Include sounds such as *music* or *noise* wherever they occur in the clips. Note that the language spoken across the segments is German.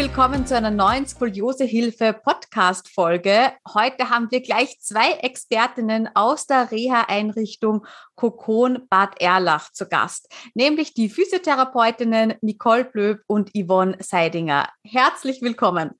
Willkommen zu einer neuen Skoliosehilfe Podcast Folge. Heute haben wir gleich zwei Expertinnen aus der Reha-Einrichtung Kokon Bad Erlach zu Gast, nämlich die Physiotherapeutinnen Nicole Blöb und Yvonne Seidinger. Herzlich willkommen.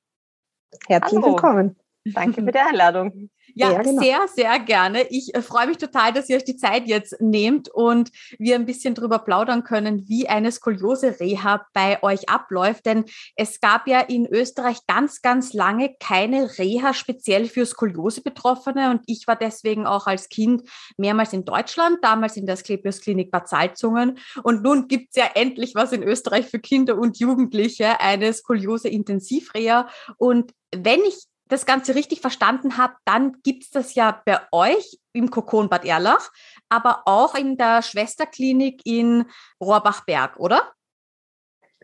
Herzlich Hallo. willkommen. Danke für die Einladung. Ja, ja genau. sehr, sehr gerne. Ich äh, freue mich total, dass ihr euch die Zeit jetzt nehmt und wir ein bisschen darüber plaudern können, wie eine Skoliose-Reha bei euch abläuft. Denn es gab ja in Österreich ganz, ganz lange keine Reha speziell für Skoliose-Betroffene und ich war deswegen auch als Kind mehrmals in Deutschland, damals in der Asklepios Klinik Bad Salzungen. Und nun gibt es ja endlich was in Österreich für Kinder und Jugendliche, eine Skoliose-Intensivreha. Und wenn ich das Ganze richtig verstanden habe, dann gibt es das ja bei euch im Kokon Bad Erlach, aber auch in der Schwesterklinik in Rohrbachberg, oder?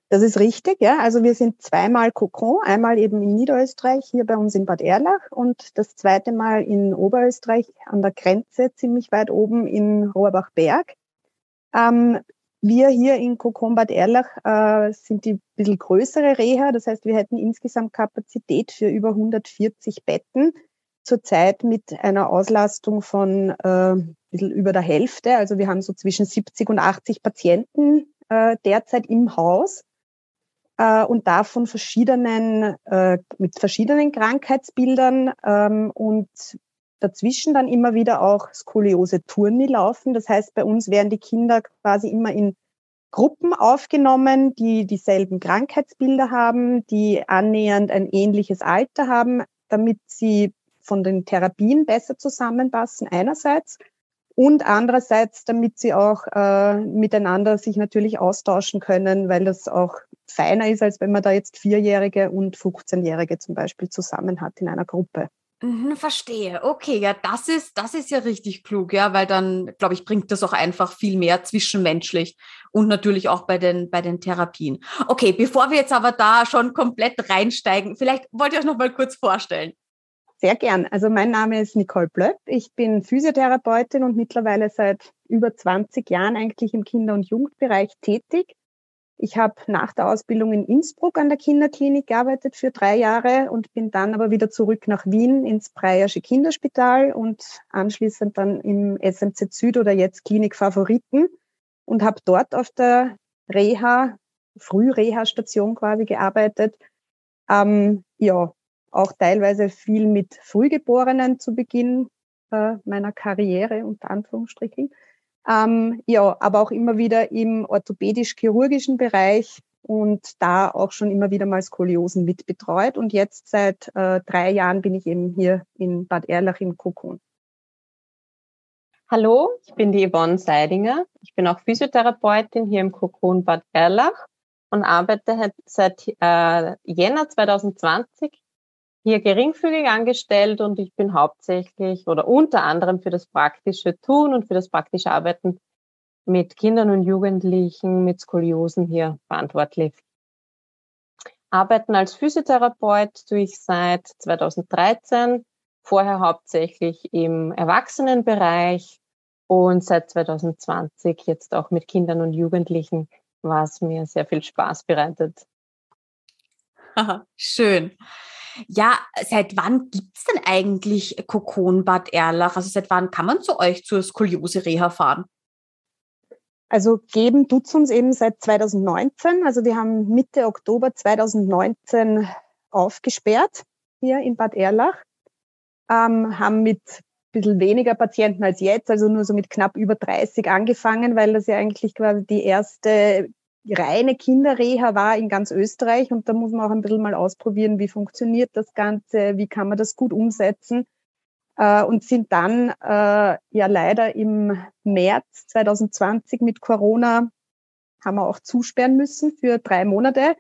Das ist richtig, ja. Also wir sind zweimal Kokon, einmal eben in Niederösterreich, hier bei uns in Bad Erlach und das zweite Mal in Oberösterreich an der Grenze, ziemlich weit oben in Rohrbachberg. Ähm, wir hier in Kokombad Erlach äh, sind die bisschen größere Reha. Das heißt, wir hätten insgesamt Kapazität für über 140 Betten. Zurzeit mit einer Auslastung von äh, bisschen über der Hälfte. Also wir haben so zwischen 70 und 80 Patienten äh, derzeit im Haus äh, und davon verschiedenen, äh, mit verschiedenen Krankheitsbildern ähm, und dazwischen dann immer wieder auch Skoliose-Turni laufen. Das heißt, bei uns werden die Kinder quasi immer in Gruppen aufgenommen, die dieselben Krankheitsbilder haben, die annähernd ein ähnliches Alter haben, damit sie von den Therapien besser zusammenpassen einerseits und andererseits, damit sie auch äh, miteinander sich natürlich austauschen können, weil das auch feiner ist, als wenn man da jetzt Vierjährige und 15-Jährige zum Beispiel zusammen hat in einer Gruppe. Mhm, verstehe. Okay, ja, das ist, das ist ja richtig klug, ja, weil dann, glaube ich, bringt das auch einfach viel mehr zwischenmenschlich und natürlich auch bei den, bei den Therapien. Okay, bevor wir jetzt aber da schon komplett reinsteigen, vielleicht wollt ihr euch noch mal kurz vorstellen. Sehr gern. Also mein Name ist Nicole Blöpp. Ich bin Physiotherapeutin und mittlerweile seit über 20 Jahren eigentlich im Kinder- und Jugendbereich tätig. Ich habe nach der Ausbildung in Innsbruck an der Kinderklinik gearbeitet für drei Jahre und bin dann aber wieder zurück nach Wien ins Breyersche Kinderspital und anschließend dann im SMZ Süd oder jetzt Klinik Favoriten und habe dort auf der Reha, Frühreha-Station quasi gearbeitet. Ähm, ja, auch teilweise viel mit Frühgeborenen zu Beginn äh, meiner Karriere, unter Anführungsstrichen. Ähm, ja, aber auch immer wieder im orthopädisch-chirurgischen Bereich und da auch schon immer wieder mal Skoliosen mitbetreut. Und jetzt seit äh, drei Jahren bin ich eben hier in Bad Erlach im Kokon. Hallo, ich bin die Yvonne Seidinger. Ich bin auch Physiotherapeutin hier im Kokon Bad Erlach und arbeite seit äh, Jänner 2020 hier geringfügig angestellt und ich bin hauptsächlich oder unter anderem für das praktische Tun und für das praktische Arbeiten mit Kindern und Jugendlichen mit Skoliosen hier verantwortlich. Arbeiten als Physiotherapeut tue ich seit 2013, vorher hauptsächlich im Erwachsenenbereich und seit 2020 jetzt auch mit Kindern und Jugendlichen, was mir sehr viel Spaß bereitet. Schön. Ja, seit wann gibt es denn eigentlich Kokon Bad Erlach? Also seit wann kann man zu euch zur Skoliose-Reha fahren? Also geben tut's uns eben seit 2019. Also wir haben Mitte Oktober 2019 aufgesperrt hier in Bad Erlach, ähm, haben mit ein bisschen weniger Patienten als jetzt, also nur so mit knapp über 30 angefangen, weil das ja eigentlich quasi die erste reine Kinderreha war in ganz Österreich und da muss man auch ein bisschen mal ausprobieren, wie funktioniert das Ganze, wie kann man das gut umsetzen äh, und sind dann äh, ja leider im März 2020 mit Corona haben wir auch zusperren müssen für drei Monate,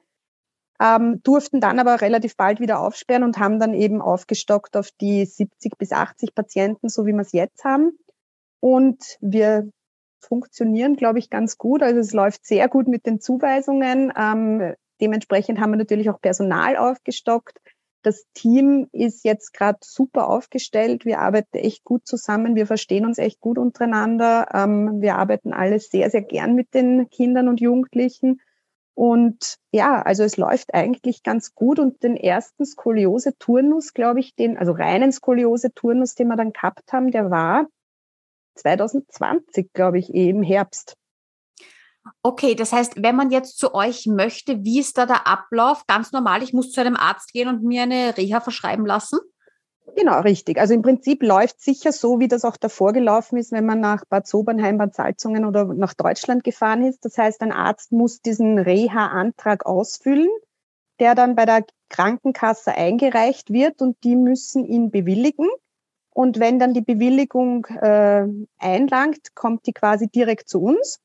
ähm, durften dann aber relativ bald wieder aufsperren und haben dann eben aufgestockt auf die 70 bis 80 Patienten, so wie wir es jetzt haben. Und wir funktionieren, glaube ich, ganz gut. Also es läuft sehr gut mit den Zuweisungen. Ähm, dementsprechend haben wir natürlich auch Personal aufgestockt. Das Team ist jetzt gerade super aufgestellt. Wir arbeiten echt gut zusammen. Wir verstehen uns echt gut untereinander. Ähm, wir arbeiten alle sehr, sehr gern mit den Kindern und Jugendlichen. Und ja, also es läuft eigentlich ganz gut. Und den ersten Skoliose-Turnus, glaube ich, den, also reinen Skoliose-Turnus, den wir dann gehabt haben, der war 2020, glaube ich, eh im Herbst. Okay, das heißt, wenn man jetzt zu euch möchte, wie ist da der Ablauf? Ganz normal, ich muss zu einem Arzt gehen und mir eine Reha verschreiben lassen? Genau, richtig. Also im Prinzip läuft sicher so, wie das auch davor gelaufen ist, wenn man nach Bad Sobernheim, Bad Salzungen oder nach Deutschland gefahren ist. Das heißt, ein Arzt muss diesen Reha-Antrag ausfüllen, der dann bei der Krankenkasse eingereicht wird und die müssen ihn bewilligen. Und wenn dann die Bewilligung äh, einlangt, kommt die quasi direkt zu uns.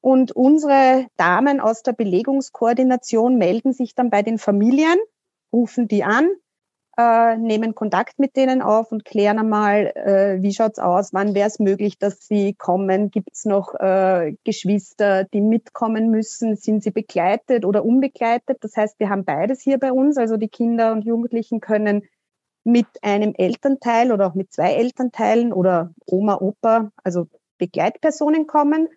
Und unsere Damen aus der Belegungskoordination melden sich dann bei den Familien, rufen die an, äh, nehmen Kontakt mit denen auf und klären einmal, äh, wie schaut's aus, wann wäre es möglich, dass sie kommen, gibt's noch äh, Geschwister, die mitkommen müssen, sind sie begleitet oder unbegleitet. Das heißt, wir haben beides hier bei uns, also die Kinder und Jugendlichen können mit einem Elternteil oder auch mit zwei Elternteilen oder Oma, Opa, also Begleitpersonen kommen.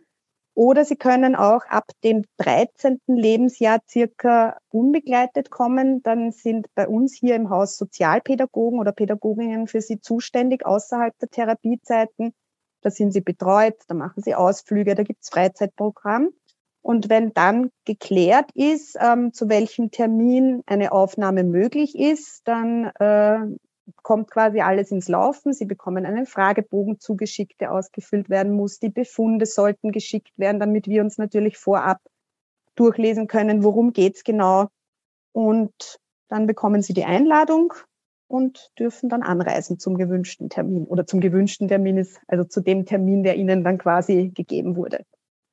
Oder sie können auch ab dem 13. Lebensjahr circa unbegleitet kommen. Dann sind bei uns hier im Haus Sozialpädagogen oder Pädagoginnen für sie zuständig außerhalb der Therapiezeiten. Da sind sie betreut, da machen sie Ausflüge, da gibt's Freizeitprogramm. Und wenn dann geklärt ist, ähm, zu welchem Termin eine Aufnahme möglich ist, dann äh, kommt quasi alles ins Laufen. Sie bekommen einen Fragebogen zugeschickt, der ausgefüllt werden muss. Die Befunde sollten geschickt werden, damit wir uns natürlich vorab durchlesen können, worum geht's genau. Und dann bekommen Sie die Einladung und dürfen dann anreisen zum gewünschten Termin oder zum gewünschten Termin ist, also zu dem Termin, der Ihnen dann quasi gegeben wurde.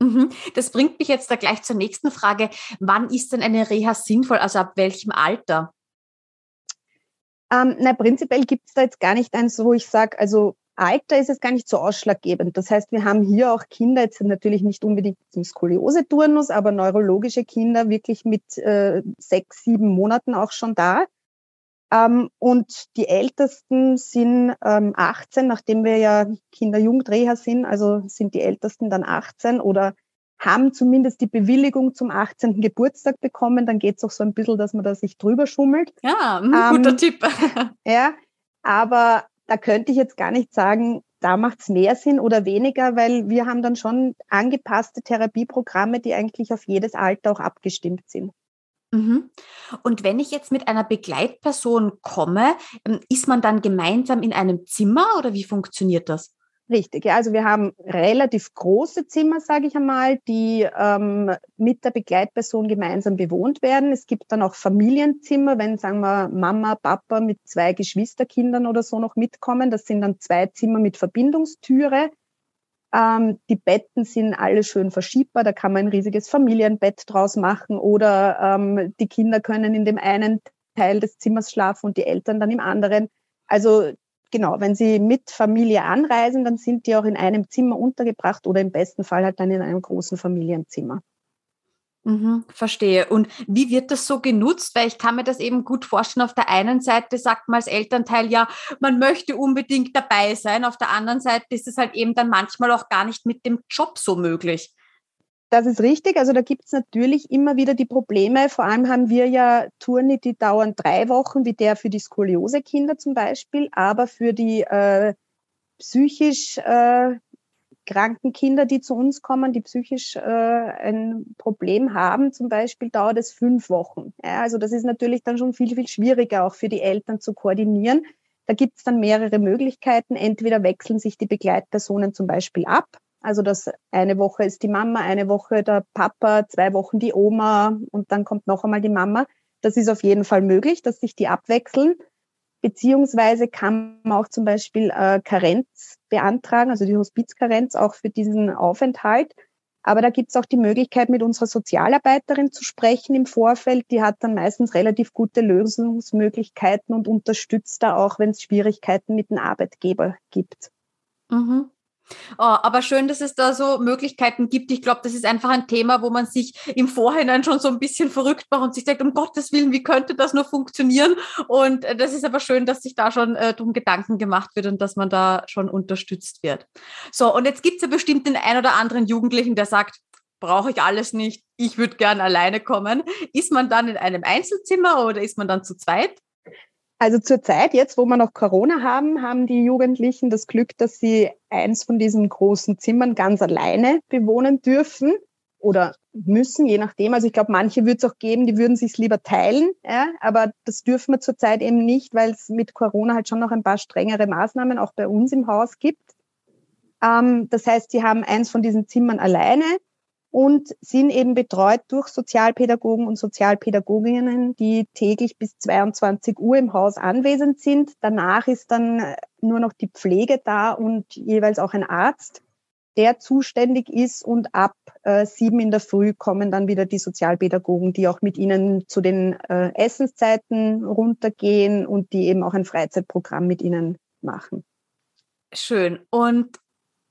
Mhm. Das bringt mich jetzt da gleich zur nächsten Frage. Wann ist denn eine Reha sinnvoll? Also ab welchem Alter? Ähm, na, prinzipiell gibt es da jetzt gar nicht eins, wo ich sage, also Alter ist es gar nicht so ausschlaggebend. Das heißt, wir haben hier auch Kinder, jetzt natürlich nicht unbedingt im Skoliose-Turnus, aber neurologische Kinder wirklich mit äh, sechs, sieben Monaten auch schon da. Ähm, und die Ältesten sind ähm, 18, nachdem wir ja Kinder-Jugendreha sind, also sind die Ältesten dann 18 oder haben zumindest die Bewilligung zum 18. Geburtstag bekommen. Dann geht es auch so ein bisschen, dass man da sich drüber schummelt. Ja, *laughs* ähm, guter Tipp. *laughs* ja, aber da könnte ich jetzt gar nicht sagen, da macht es mehr Sinn oder weniger, weil wir haben dann schon angepasste Therapieprogramme, die eigentlich auf jedes Alter auch abgestimmt sind. Mhm. Und wenn ich jetzt mit einer Begleitperson komme, ähm, ist man dann gemeinsam in einem Zimmer oder wie funktioniert das? Richtig, ja. Also wir haben relativ große Zimmer, sage ich einmal, die ähm, mit der Begleitperson gemeinsam bewohnt werden. Es gibt dann auch Familienzimmer, wenn, sagen wir, Mama, Papa mit zwei Geschwisterkindern oder so noch mitkommen. Das sind dann zwei Zimmer mit Verbindungstüre. Ähm, die Betten sind alle schön verschiebbar. Da kann man ein riesiges Familienbett draus machen oder ähm, die Kinder können in dem einen Teil des Zimmers schlafen und die Eltern dann im anderen. Also genau, wenn Sie mit Familie anreisen, dann sind die auch in einem Zimmer untergebracht oder im besten Fall halt dann in einem großen Familienzimmer. Mhm, verstehe. Und wie wird das so genutzt? Weil ich kann mir das eben gut vorstellen. Auf der einen Seite sagt man als Elternteil ja, man möchte unbedingt dabei sein. Auf der anderen Seite ist es halt eben dann manchmal auch gar nicht mit dem Job so möglich. Das ist richtig. Also da gibt es natürlich immer wieder die Probleme. Vor allem haben wir ja Touren, die dauern drei Wochen, wie der für die Skoliose-Kinder zum Beispiel, aber für die äh, psychisch äh, kranken Kinder, die zu uns kommen, die psychisch äh, ein Problem haben, zum Beispiel, dauert es fünf Wochen. Ja, also das ist natürlich dann schon viel, viel schwieriger auch für die Eltern zu koordinieren. Da gibt es dann mehrere Möglichkeiten. Entweder wechseln sich die Begleitpersonen zum Beispiel ab also das eine Woche ist die Mama, eine Woche der Papa, zwei Wochen die Oma und dann kommt noch einmal die Mama. Das ist auf jeden Fall möglich, dass sich die abwechseln. Beziehungsweise kann man auch zum Beispiel äh, Karenz beantragen, also die Hospizkarenz auch für diesen Aufenthalt. Aber da gibt es auch die Möglichkeit, mit unserer Sozialarbeiterin zu sprechen im Vorfeld. Die hat dann meistens relativ gute Lösungsmöglichkeiten und unterstützt da auch, wenn es Schwierigkeiten mit dem Arbeitgeber gibt. Mhm. Oh, aber schön, dass es da so Möglichkeiten gibt. Ich glaube, das ist einfach ein Thema, wo man sich im Vorhinein schon so ein bisschen verrückt macht und sich denkt, um Gottes Willen, wie könnte das nur funktionieren? Und äh, das ist aber schön, dass sich da schon äh, drum Gedanken gemacht wird und dass man da schon unterstützt wird. So, und jetzt gibt es ja bestimmt den ein oder anderen Jugendlichen, der sagt, brauche ich alles nicht, ich würde gern alleine kommen. Ist man dann in einem Einzelzimmer oder ist man dann zu zweit? Also zurzeit, jetzt wo wir noch Corona haben, haben die Jugendlichen das Glück, dass sie eins von diesen großen Zimmern ganz alleine bewohnen dürfen oder müssen, je nachdem. Also ich glaube, manche würde es auch geben, die würden sich lieber teilen, ja, aber das dürfen wir zurzeit eben nicht, weil es mit Corona halt schon noch ein paar strengere Maßnahmen auch bei uns im Haus gibt. Ähm, das heißt, sie haben eins von diesen Zimmern alleine und sind eben betreut durch Sozialpädagogen und Sozialpädagoginnen, die täglich bis 22 Uhr im Haus anwesend sind. Danach ist dann äh, nur noch die Pflege da und jeweils auch ein Arzt, der zuständig ist. Und ab äh, sieben in der Früh kommen dann wieder die Sozialpädagogen, die auch mit ihnen zu den äh, Essenszeiten runtergehen und die eben auch ein Freizeitprogramm mit ihnen machen. Schön. Und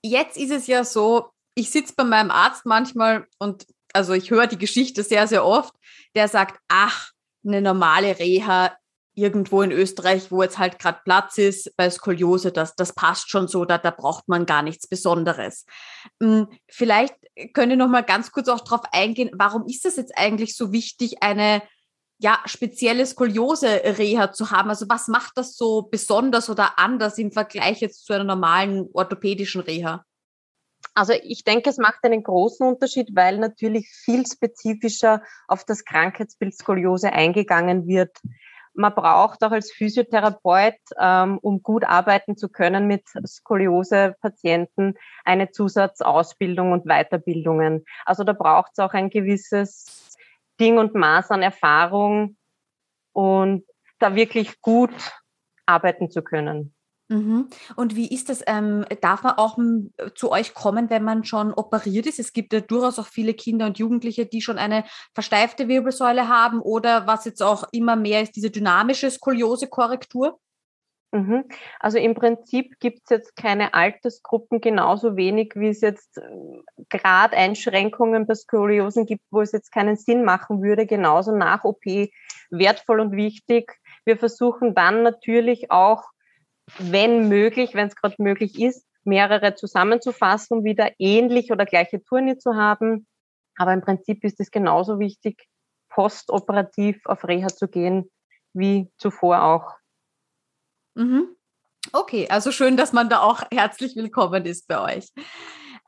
jetzt ist es ja so, ich sitze bei meinem Arzt manchmal und also ich höre die Geschichte sehr, sehr oft, der sagt, ach, eine normale Reha irgendwo in Österreich, wo jetzt halt gerade Platz ist bei Skoliose, das, das passt schon so, da, da braucht man gar nichts Besonderes. Hm, vielleicht könnt ihr noch mal ganz kurz auch darauf eingehen, warum ist das jetzt eigentlich so wichtig, eine ja, spezielle Skoliose-Reha zu haben? Also was macht das so besonders oder anders im Vergleich jetzt zu einer normalen orthopädischen Reha? Also ich denke, es macht einen großen Unterschied, weil natürlich viel spezifischer auf das Krankheitsbild Skoliose eingegangen wird. Man braucht auch als Physiotherapeut, ähm, um gut arbeiten zu können mit Skoliose-Patienten, eine Zusatzausbildung und Weiterbildungen. Also da braucht es auch ein gewisses Ding und Maß an Erfahrung und da wirklich gut arbeiten zu können. Mhm. Und wie ist das? Ähm, darf man auch m, zu euch kommen, wenn man schon operiert ist? Es gibt ja durchaus auch viele Kinder und Jugendliche, die schon eine versteifte Wirbelsäule haben oder was jetzt auch immer mehr ist, diese dynamische Skoliose-Korrektur? Mhm. Also im Prinzip gibt es jetzt keine Altersgruppen genauso wenig, wie es jetzt äh, gerade Einschränkungen bei Skoliosen gibt, wo es jetzt keinen Sinn machen würde, genauso nach OP wertvoll und wichtig. Wir versuchen dann natürlich auch wenn möglich, wenn es gerade möglich ist, mehrere zusammenzufassen, um wieder ähnlich oder gleiche Turnier zu haben. Aber im Prinzip ist es genauso wichtig, postoperativ auf Reha zu gehen, wie zuvor auch. Mhm. Okay, also schön, dass man da auch herzlich willkommen ist bei euch.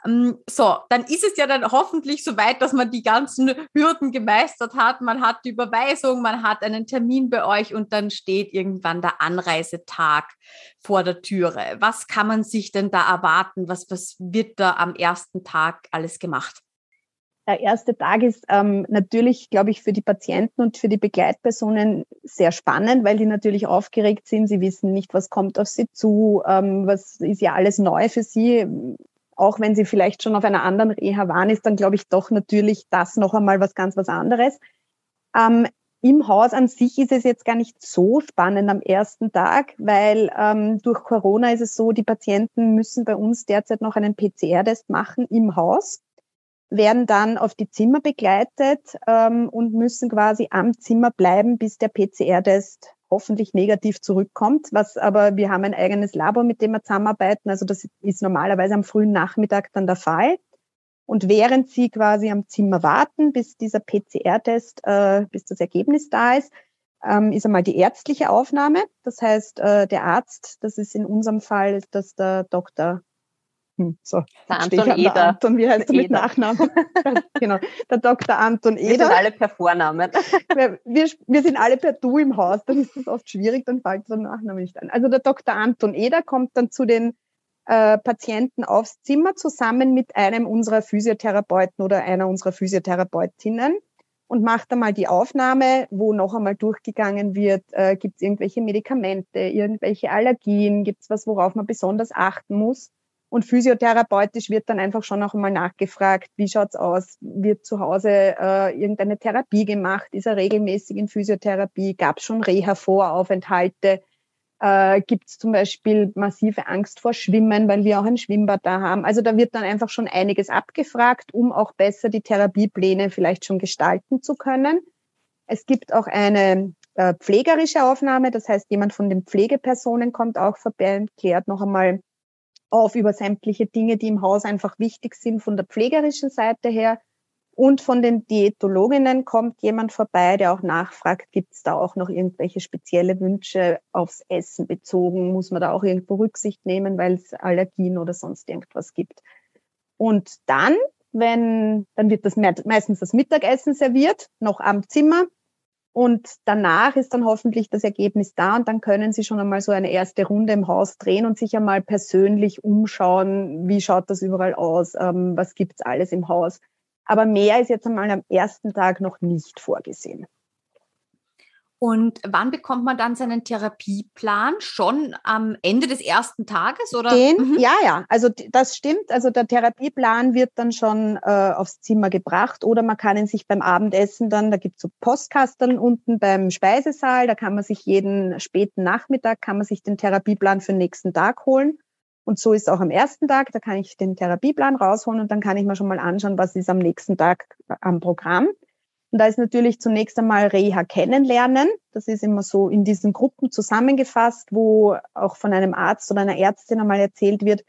Ähm, so, dann ist es ja dann hoffentlich soweit, dass man die ganzen Hürden gemeistert hat. Man hat die Überweisung, man hat einen Termin bei euch und dann steht irgendwann der Anreisetag vor der Türe. Was kann man sich denn da erwarten? Was, was wird da am ersten Tag alles gemacht? Der erste Tag ist ähm, natürlich, glaube ich, für die Patienten und für die Begleitpersonen sehr spannend, weil die natürlich aufgeregt sind. Sie wissen nicht, was kommt auf sie zu, ähm, was ist ja alles neu für sie auch wenn sie vielleicht schon auf einer anderen Reha waren, ist dann, glaube ich, doch natürlich das noch einmal was ganz was anderes. Ähm, Im Haus an sich ist es jetzt gar nicht so spannend am ersten Tag, weil ähm, durch Corona ist es so, die Patienten müssen bei uns derzeit noch einen PCR-Test machen im Haus, werden dann auf die Zimmer begleitet ähm, und müssen quasi am Zimmer bleiben, bis der PCR-Test hoffentlich negativ zurückkommt. Was aber, wir haben ein eigenes Labor, mit dem wir zusammenarbeiten. Also das ist normalerweise am frühen Nachmittag dann der Fall. Und während Sie quasi am Zimmer warten, bis dieser PCR-Test, äh, bis das Ergebnis da ist, ähm, ist einmal die ärztliche Aufnahme. Das heißt, äh, der Arzt, das ist in unserem Fall, dass der Dr. Hm, so, der Anton Eder. Der Anton, wie heißt er mit Nachnamen? *laughs* genau, der Dr. Anton Eder. Wir sind alle per Vornamen. *laughs* wir, wir, wir, sind alle per Du im Haus, dann ist das oft schwierig, dann fällt der Nachname nicht ein. Also der Dr. Anton Eder kommt dann zu den äh, Patienten aufs Zimmer zusammen mit einem unserer Physiotherapeuten oder einer unserer Physiotherapeutinnen und macht einmal die Aufnahme, wo noch einmal durchgegangen wird, äh, gibt es irgendwelche Medikamente, irgendwelche Allergien, gibt es was, worauf man besonders achten muss. Und physiotherapeutisch wird dann einfach schon noch einmal nachgefragt, wie schaut's aus? Wird zu Hause äh, irgendeine Therapie gemacht? Ist er regelmäßig in Physiotherapie? Gab es schon Reha-Voraufenthalte? äh, gibt es zum Beispiel massive Angst vor Schwimmen, weil wir auch ein Schwimmbad da haben. Also da wird dann einfach schon einiges abgefragt, um auch besser die Therapiepläne vielleicht schon gestalten zu können. Es gibt auch eine äh, pflegerische Aufnahme, das heißt, jemand von den Pflegepersonen kommt auch vorbei und klärt noch einmal auf über sämtliche Dinge, die im Haus einfach wichtig sind von der pflegerischen Seite her. Und von den Diätologinnen kommt jemand vorbei, der auch nachfragt, gibt es da auch noch irgendwelche spezielle Wünsche aufs Essen bezogen? Muss man da auch irgendwo Rücksicht nehmen, weil es Allergien oder sonst irgendwas gibt? Und dann, wenn, dann wird das meistens das Mittagessen serviert, noch am Zimmer. Und danach ist dann hoffentlich das Ergebnis da und dann können Sie schon einmal so eine erste Runde im Haus drehen und sich einmal persönlich umschauen, wie schaut das überall aus, ähm, was gibt's alles im Haus. Aber mehr ist jetzt einmal am ersten Tag noch nicht vorgesehen. Und wann bekommt man dann seinen Therapieplan? Schon am Ende des ersten Tages oder? Den, mhm. Ja, ja. Also das stimmt. Also der Therapieplan wird dann schon äh, aufs Zimmer gebracht oder man kann ihn sich beim Abendessen dann, da gibt's so Postkasteln unten beim Speisesaal, da kann man sich jeden späten Nachmittag kann man sich den Therapieplan für den nächsten Tag holen. Und so ist auch am ersten Tag, da kann ich den Therapieplan rausholen und dann kann ich mir schon mal anschauen, was ist am nächsten Tag am Programm. Und da ist natürlich zunächst einmal Reha kennenlernen. Das ist immer so in diesen Gruppen zusammengefasst, wo auch von einem Arzt oder einer Ärztin einmal erzählt wird,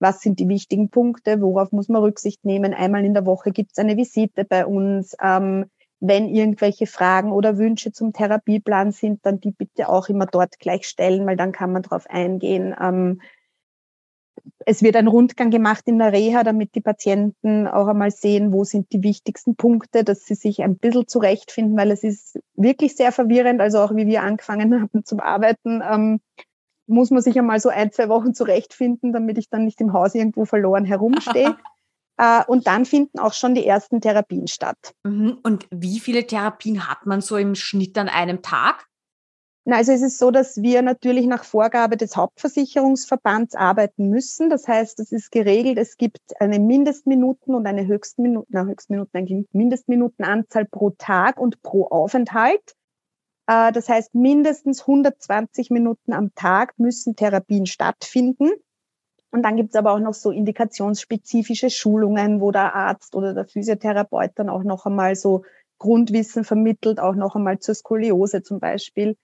was sind die wichtigen Punkte, worauf muss man Rücksicht nehmen. Einmal in der Woche gibt es eine Visite bei uns. Ähm, wenn irgendwelche Fragen oder Wünsche zum Therapieplan sind, dann die bitte auch immer dort gleich stellen, weil dann kann man darauf eingehen. Ähm, es wird ein Rundgang gemacht in der Reha, damit die Patienten auch einmal sehen, wo sind die wichtigsten Punkte, dass sie sich ein bisschen zurechtfinden, weil es ist wirklich sehr verwirrend. Also auch wie wir angefangen haben zum Arbeiten, ähm, muss man sich einmal so ein, zwei Wochen zurechtfinden, damit ich dann nicht im Haus irgendwo verloren herumstehe. *laughs* äh, und dann finden auch schon die ersten Therapien statt. Mhm. Und wie viele Therapien hat man so im Schnitt an einem Tag? Na, also es ist so, dass wir natürlich nach Vorgabe des Hauptversicherungsverbands arbeiten müssen. Das heißt, es ist geregelt, es gibt eine Mindestminuten und eine Höchstminuten, na, Höchstminuten, eigentlich Mindestminutenanzahl pro Tag und pro Aufenthalt. Äh, das heißt, mindestens 120 Minuten am Tag müssen Therapien stattfinden. Und dann gibt es aber auch noch so indikationsspezifische Schulungen, wo der Arzt oder der Physiotherapeut dann auch noch einmal so Grundwissen vermittelt, auch noch einmal zur Skoliose zum Beispiel.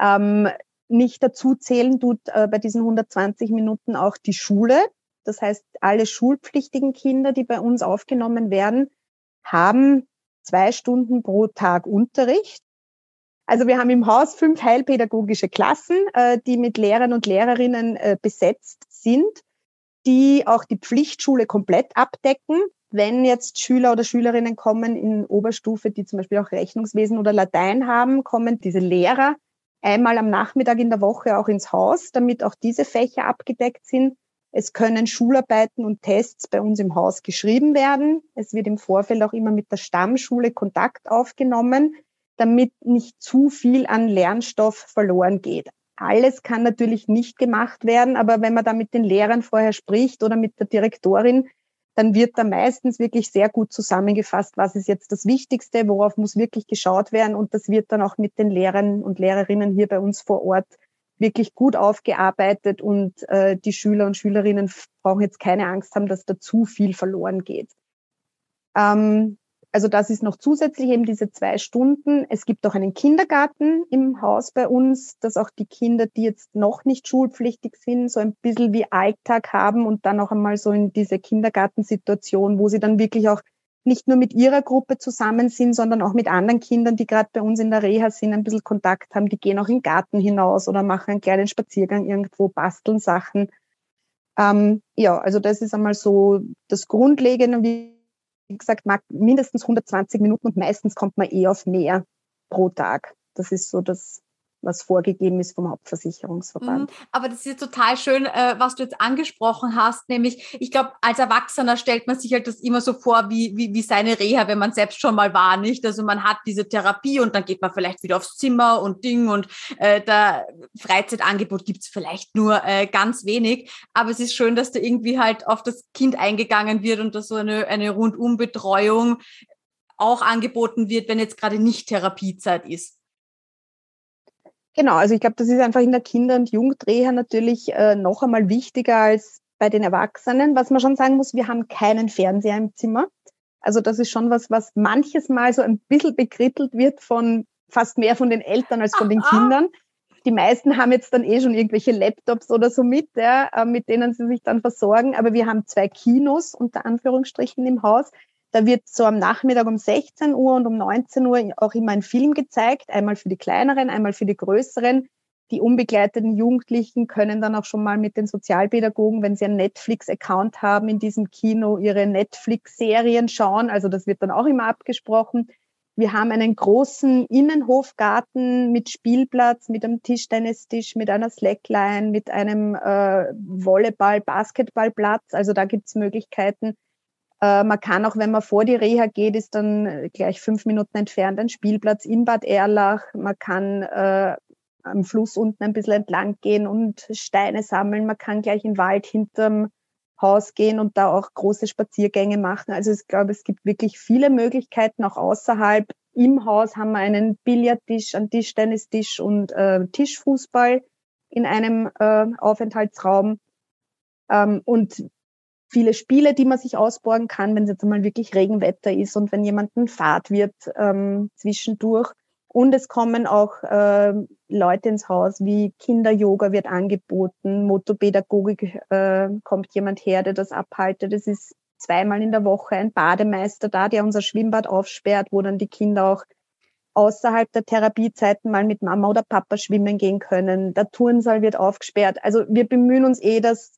Ähm, nicht dazu zählen tut äh, bei diesen 120 Minuten auch die Schule. Das heißt, alle schulpflichtigen Kinder, die bei uns aufgenommen werden, haben zwei Stunden pro Tag Unterricht. Also wir haben im Haus fünf heilpädagogische Klassen, äh, die mit Lehrern und Lehrerinnen äh, besetzt sind, die auch die Pflichtschule komplett abdecken. Wenn jetzt Schüler oder Schülerinnen kommen in Oberstufe, die zum Beispiel auch Rechnungswesen oder Latein haben, kommen diese Lehrer einmal am Nachmittag in der Woche auch ins Haus, damit auch diese Fächer abgedeckt sind. Es können Schularbeiten und Tests bei uns im Haus geschrieben werden. Es wird im Vorfeld auch immer mit der Stammschule Kontakt aufgenommen, damit nicht zu viel an Lernstoff verloren geht. Alles kann natürlich nicht gemacht werden, aber wenn man da mit den Lehrern vorher spricht oder mit der Direktorin, dann wird da meistens wirklich sehr gut zusammengefasst, was ist jetzt das Wichtigste, worauf muss wirklich geschaut werden. Und das wird dann auch mit den Lehrern und Lehrerinnen hier bei uns vor Ort wirklich gut aufgearbeitet und äh, die Schüler und Schülerinnen brauchen jetzt keine Angst haben, dass da zu viel verloren geht. Ähm, also das ist noch zusätzlich eben diese zwei Stunden. Es gibt auch einen Kindergarten im Haus bei uns, dass auch die Kinder, die jetzt noch nicht schulpflichtig sind, so ein bisschen wie Alltag haben und dann auch einmal so in diese Kindergartensituation, wo sie dann wirklich auch nicht nur mit ihrer Gruppe zusammen sind, sondern auch mit anderen Kindern, die gerade bei uns in der Reha sind, ein bisschen Kontakt haben. Die gehen auch in den Garten hinaus oder machen einen kleinen Spaziergang irgendwo, basteln Sachen. Ähm, ja, also das ist einmal so das Grundlegende, wie wie gesagt, mindestens 120 Minuten und meistens kommt man eh auf mehr pro Tag. Das ist so das, was vorgegeben ist vom Hauptversicherungsverband. Mhm, aber das ist total schön, äh, was du jetzt angesprochen hast, nämlich, ich glaube, als Erwachsener stellt man sich halt das immer so vor, wie, wie, wie seine Reha, wenn man selbst schon mal war, nicht? Also man hat diese Therapie und dann geht man vielleicht wieder aufs Zimmer und Ding und äh, da Freizeitangebot gibt's vielleicht nur äh, ganz wenig, aber es ist schön, dass da irgendwie halt auf das Kind eingegangen wird und dass so eine, eine Rundumbetreuung auch angeboten wird, wenn jetzt gerade nicht Therapiezeit ist. Genau, also ich glaube, das ist einfach in der Kinder- und Jugendreha natürlich äh, noch einmal wichtiger als bei den Erwachsenen. Was man schon sagen muss, wir haben keinen Fernseher im Zimmer. Also das ist schon was, was manches Mal so ein bisschen bekrittelt wird von fast mehr von den Eltern als von den Kindern. Die meisten haben jetzt dann eh schon irgendwelche Laptops oder so mit, ja, äh, mit denen sie sich dann versorgen. Aber wir haben zwei Kinos unter Anführungsstrichen im Haus. Da wird so am Nachmittag um 16 Uhr und um 19 Uhr auch immer ein Film gezeigt, einmal für die kleineren, einmal für die größeren. Die unbegleiteten Jugendlichen können dann auch schon mal mit den Sozialpädagogen, wenn sie einen Netflix-Account haben, in diesem Kino ihre Netflix-Serien schauen. Also das wird dann auch immer abgesprochen. Wir haben einen großen Innenhofgarten mit Spielplatz, mit einem Tischtennistisch, mit einer Slackline, mit einem äh, Volleyball-, Basketballplatz. Also da gibt's Möglichkeiten. Äh, man kann auch, wenn man vor die Reha geht, ist dann gleich fünf Minuten entfernt ein Spielplatz in Bad Erlach. Man kann äh, am Fluss unten ein bisschen entlang gehen und Steine sammeln. Man kann gleich in den Wald hinterm Haus gehen und da auch große Spaziergänge machen. Also ich glaube, es gibt wirklich viele Möglichkeiten auch außerhalb. Im Haus haben wir einen Billardtisch, einen Tischtennistisch und äh, Tischfußball in einem äh, Aufenthaltsraum. Ähm, und viele Spiele, die man sich ausborgen kann, wenn es jetzt einmal wirklich Regenwetter ist und wenn jemand ein Fahrt wird ähm, zwischendurch. Und es kommen auch äh, Leute ins Haus, wie Kinder-Yoga wird angeboten, Motopädagogik äh, kommt jemand her, der das abhaltet. Es ist zweimal in der Woche ein Bademeister da, der unser Schwimmbad aufsperrt, wo dann die Kinder auch außerhalb der Therapiezeiten mal mit Mama oder Papa schwimmen gehen können. Der Turnsaal wird aufgesperrt. Also wir bemühen uns eh, dass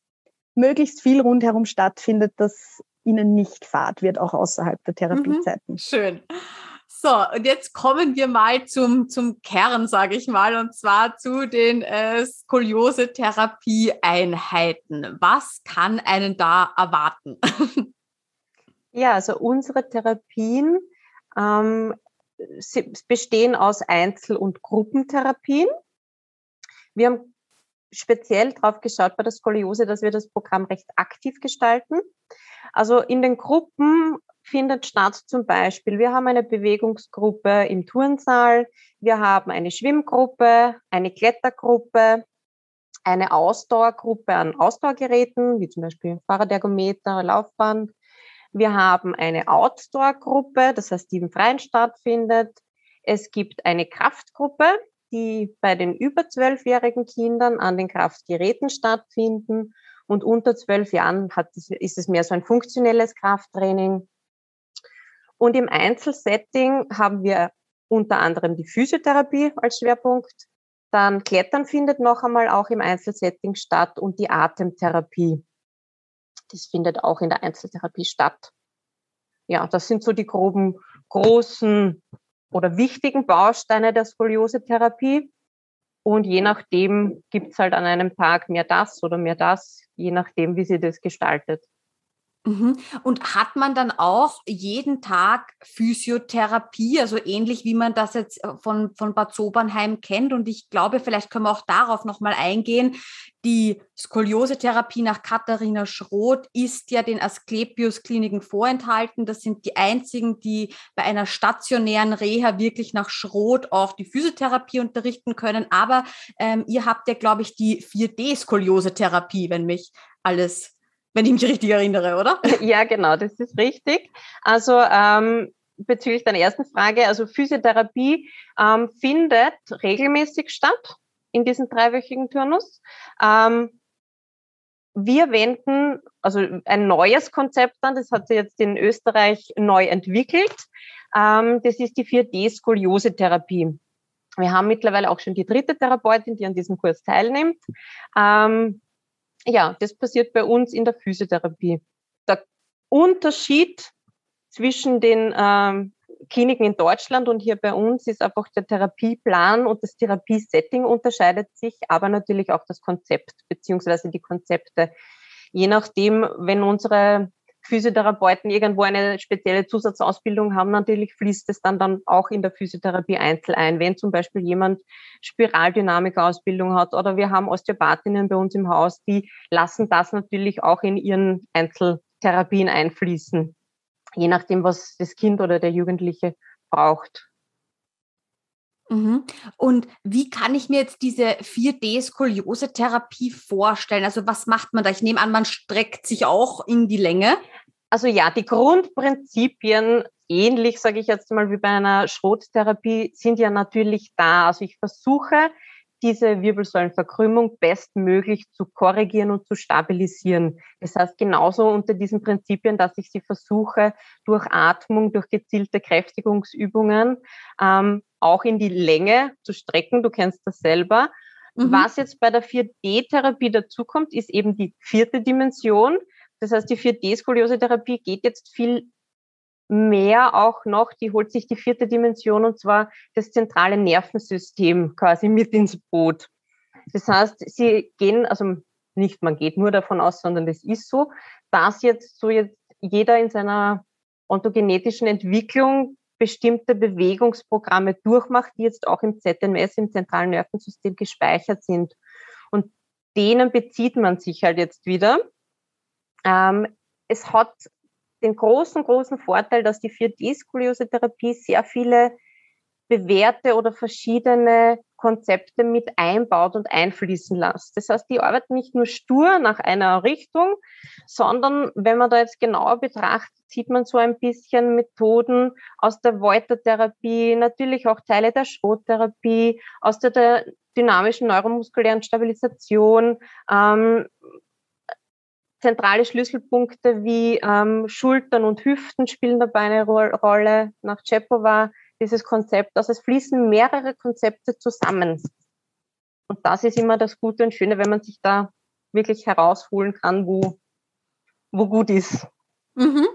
möglichst viel rundherum stattfindet, dass ihnen nicht fad wird, auch außerhalb der mhm. Therapiezeiten. Mhm, schön. So, und jetzt kommen wir mal zum, zum Kern, sage ich mal, und zwar zu den äh, Skoliose-Therapie-Einheiten. Was kann einen da erwarten? *laughs* Ja, also unsere Therapien ähm, bestehen aus Einzel- und Gruppentherapien. Wir haben speziell drauf geschaut bei der Skoliose, dass wir das Programm recht aktiv gestalten. Also in den Gruppen findet statt zum Beispiel, wir haben eine Bewegungsgruppe im Turnsaal, wir haben eine Schwimmgruppe, eine Klettergruppe, eine Ausdauergruppe an Ausdauergeräten, wie zum Beispiel Fahrradergometer, Laufband. Wir haben eine Outdoor-Gruppe, das heißt, die im Freien stattfindet. Es gibt eine Kraftgruppe, die bei den über zwölfjährigen Kindern an den Kraftgeräten stattfinden. Und unter zwölf Jahren hat, ist es mehr so ein funktionelles Krafttraining. Und im Einzelsetting haben wir unter anderem die Physiotherapie als Schwerpunkt. Dann Klettern findet noch einmal auch im Einzelsetting statt und die Atemtherapie. Das findet auch in der Einzeltherapie statt. Ja, das sind so die groben, großen oder wichtigen Bausteine der Skoliose-Therapie. Und je nachdem gibt's halt an einem Tag mehr das oder mehr das, je nachdem, wie sie das gestaltet. Mhm. Und hat man dann auch jeden Tag Physiotherapie, also ähnlich wie man das jetzt äh, von, von Bad Sobernheim kennt? Und ich glaube, vielleicht können wir auch darauf nochmal eingehen. Die Skoliose-Therapie nach Katharina Schroth ist ja den Asklepios-Kliniken vorenthalten. Das sind die einzigen, die bei einer stationären Reha wirklich nach Schroth auch die Physiotherapie unterrichten können. Aber ähm, ihr habt ja, glaube ich, die 4D-Skoliose-Therapie, wenn mich alles wenn ich mich richtig erinnere, oder? *laughs* Ja, genau, das ist richtig. Also ähm, bezüglich deiner ersten Frage, also Physiotherapie ähm, findet regelmäßig statt in diesem dreiwöchigen Turnus. Ähm, wir wenden also ein neues Konzept an, das hat sich jetzt in Österreich neu entwickelt. Ähm, das ist die 4D-Skoliose-Therapie. Wir haben mittlerweile auch schon die dritte Therapeutin, die an diesem Kurs teilnimmt. Ähm, ja, das passiert bei uns in der Physiotherapie. Der Unterschied zwischen den ähm, Kliniken in Deutschland und hier bei uns ist einfach der Therapieplan und das Therapiesetting unterscheidet sich, aber natürlich auch das Konzept beziehungsweise die Konzepte. Je nachdem, wenn unsere Physiotherapeuten irgendwo eine spezielle Zusatzausbildung haben, natürlich fließt es dann, dann auch in der Physiotherapie einzeln ein. Wenn zum Beispiel jemand Spiraldynamik-Ausbildung hat oder wir haben Osteopathinnen bei uns im Haus, die lassen das natürlich auch in ihren Einzeltherapien einfließen, je nachdem, was das Kind oder der Jugendliche braucht. Mhm. Und wie kann ich mir jetzt diese 4D-Skoliose-Therapie vorstellen? Also was macht man da? Ich nehme an, man streckt sich auch in die Länge. Also ja, die Grundprinzipien, ähnlich sage ich jetzt mal wie bei einer Schrottherapie, sind ja natürlich da. Also ich versuche diese Wirbelsäulenverkrümmung bestmöglich zu korrigieren und zu stabilisieren. Das heißt, genauso unter diesen Prinzipien, dass ich sie versuche, durch Atmung, durch gezielte Kräftigungsübungen ähm, auch in die Länge zu strecken. Du kennst das selber. Mhm. Was jetzt bei der 4D-Therapie dazukommt, ist eben die vierte Dimension. Das heißt, die 4D-Skoliose-Therapie geht jetzt viel mehr auch noch, die holt sich die vierte Dimension und zwar das zentrale Nervensystem quasi mit ins Boot. Das heißt, sie gehen, also nicht man geht nur davon aus, sondern das ist so, dass jetzt so jetzt jeder in seiner ontogenetischen Entwicklung bestimmte Bewegungsprogramme durchmacht, die jetzt auch im ZNS, im zentralen Nervensystem gespeichert sind. Und denen bezieht man sich halt jetzt wieder. Ähm, es hat den großen, großen Vorteil, dass die 4D-Skoliose-Therapie sehr viele bewährte oder verschiedene Konzepte mit einbaut und einfließen lässt. Das heißt, die arbeiten nicht nur stur nach einer Richtung, sondern wenn man da jetzt genauer betrachtet, sieht man so ein bisschen Methoden aus der Voiter-Therapie, natürlich auch Teile der Schrottherapie, aus der, der dynamischen neuromuskulären Stabilisation, ähm, zentrale Schlüsselpunkte wie ähm, Schultern und Hüften spielen dabei eine Ro Rolle. Nach Chepova dieses Konzept. Also es fließen mehrere Konzepte zusammen. Und das ist immer das Gute und Schöne, wenn man sich da wirklich herausholen kann, wo, wo gut ist. Mhm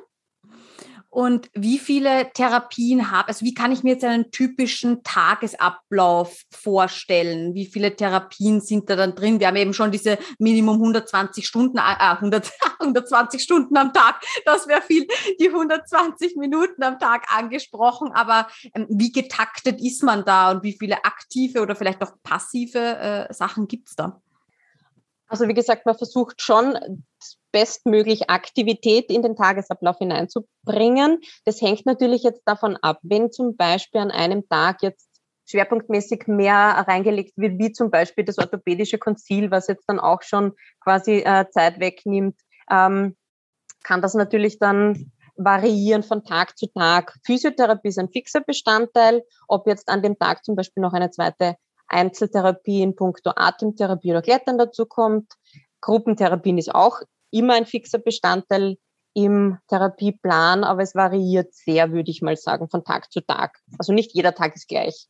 und wie viele Therapien habe, also wie kann ich mir jetzt einen typischen Tagesablauf vorstellen? Wie viele Therapien sind da dann drin? Wir haben eben schon diese Minimum 120 Stunden, äh, 100, 120 *laughs* Stunden am Tag, das wäre viel, die 120 Minuten am Tag angesprochen, aber ähm, wie getaktet ist man da und wie viele aktive oder vielleicht auch passive äh, Sachen gibt es da? Also wie gesagt, man versucht schon bestmöglich Aktivität in den Tagesablauf hineinzubringen. Das hängt natürlich jetzt davon ab, wenn zum Beispiel an einem Tag jetzt schwerpunktmäßig mehr reingelegt wird, wie zum Beispiel das orthopädische Konzil, was jetzt dann auch schon quasi äh, Zeit wegnimmt, ähm, kann das natürlich dann variieren von Tag zu Tag. Physiotherapie ist ein fixer Bestandteil. Ob jetzt an dem Tag zum Beispiel noch eine zweite Einzeltherapie in puncto Atemtherapie oder Klettern dazu kommt. Gruppentherapien ist auch immer ein fixer Bestandteil im Therapieplan, aber es variiert sehr, würde ich mal sagen, von Tag zu Tag. Also nicht jeder Tag ist gleich.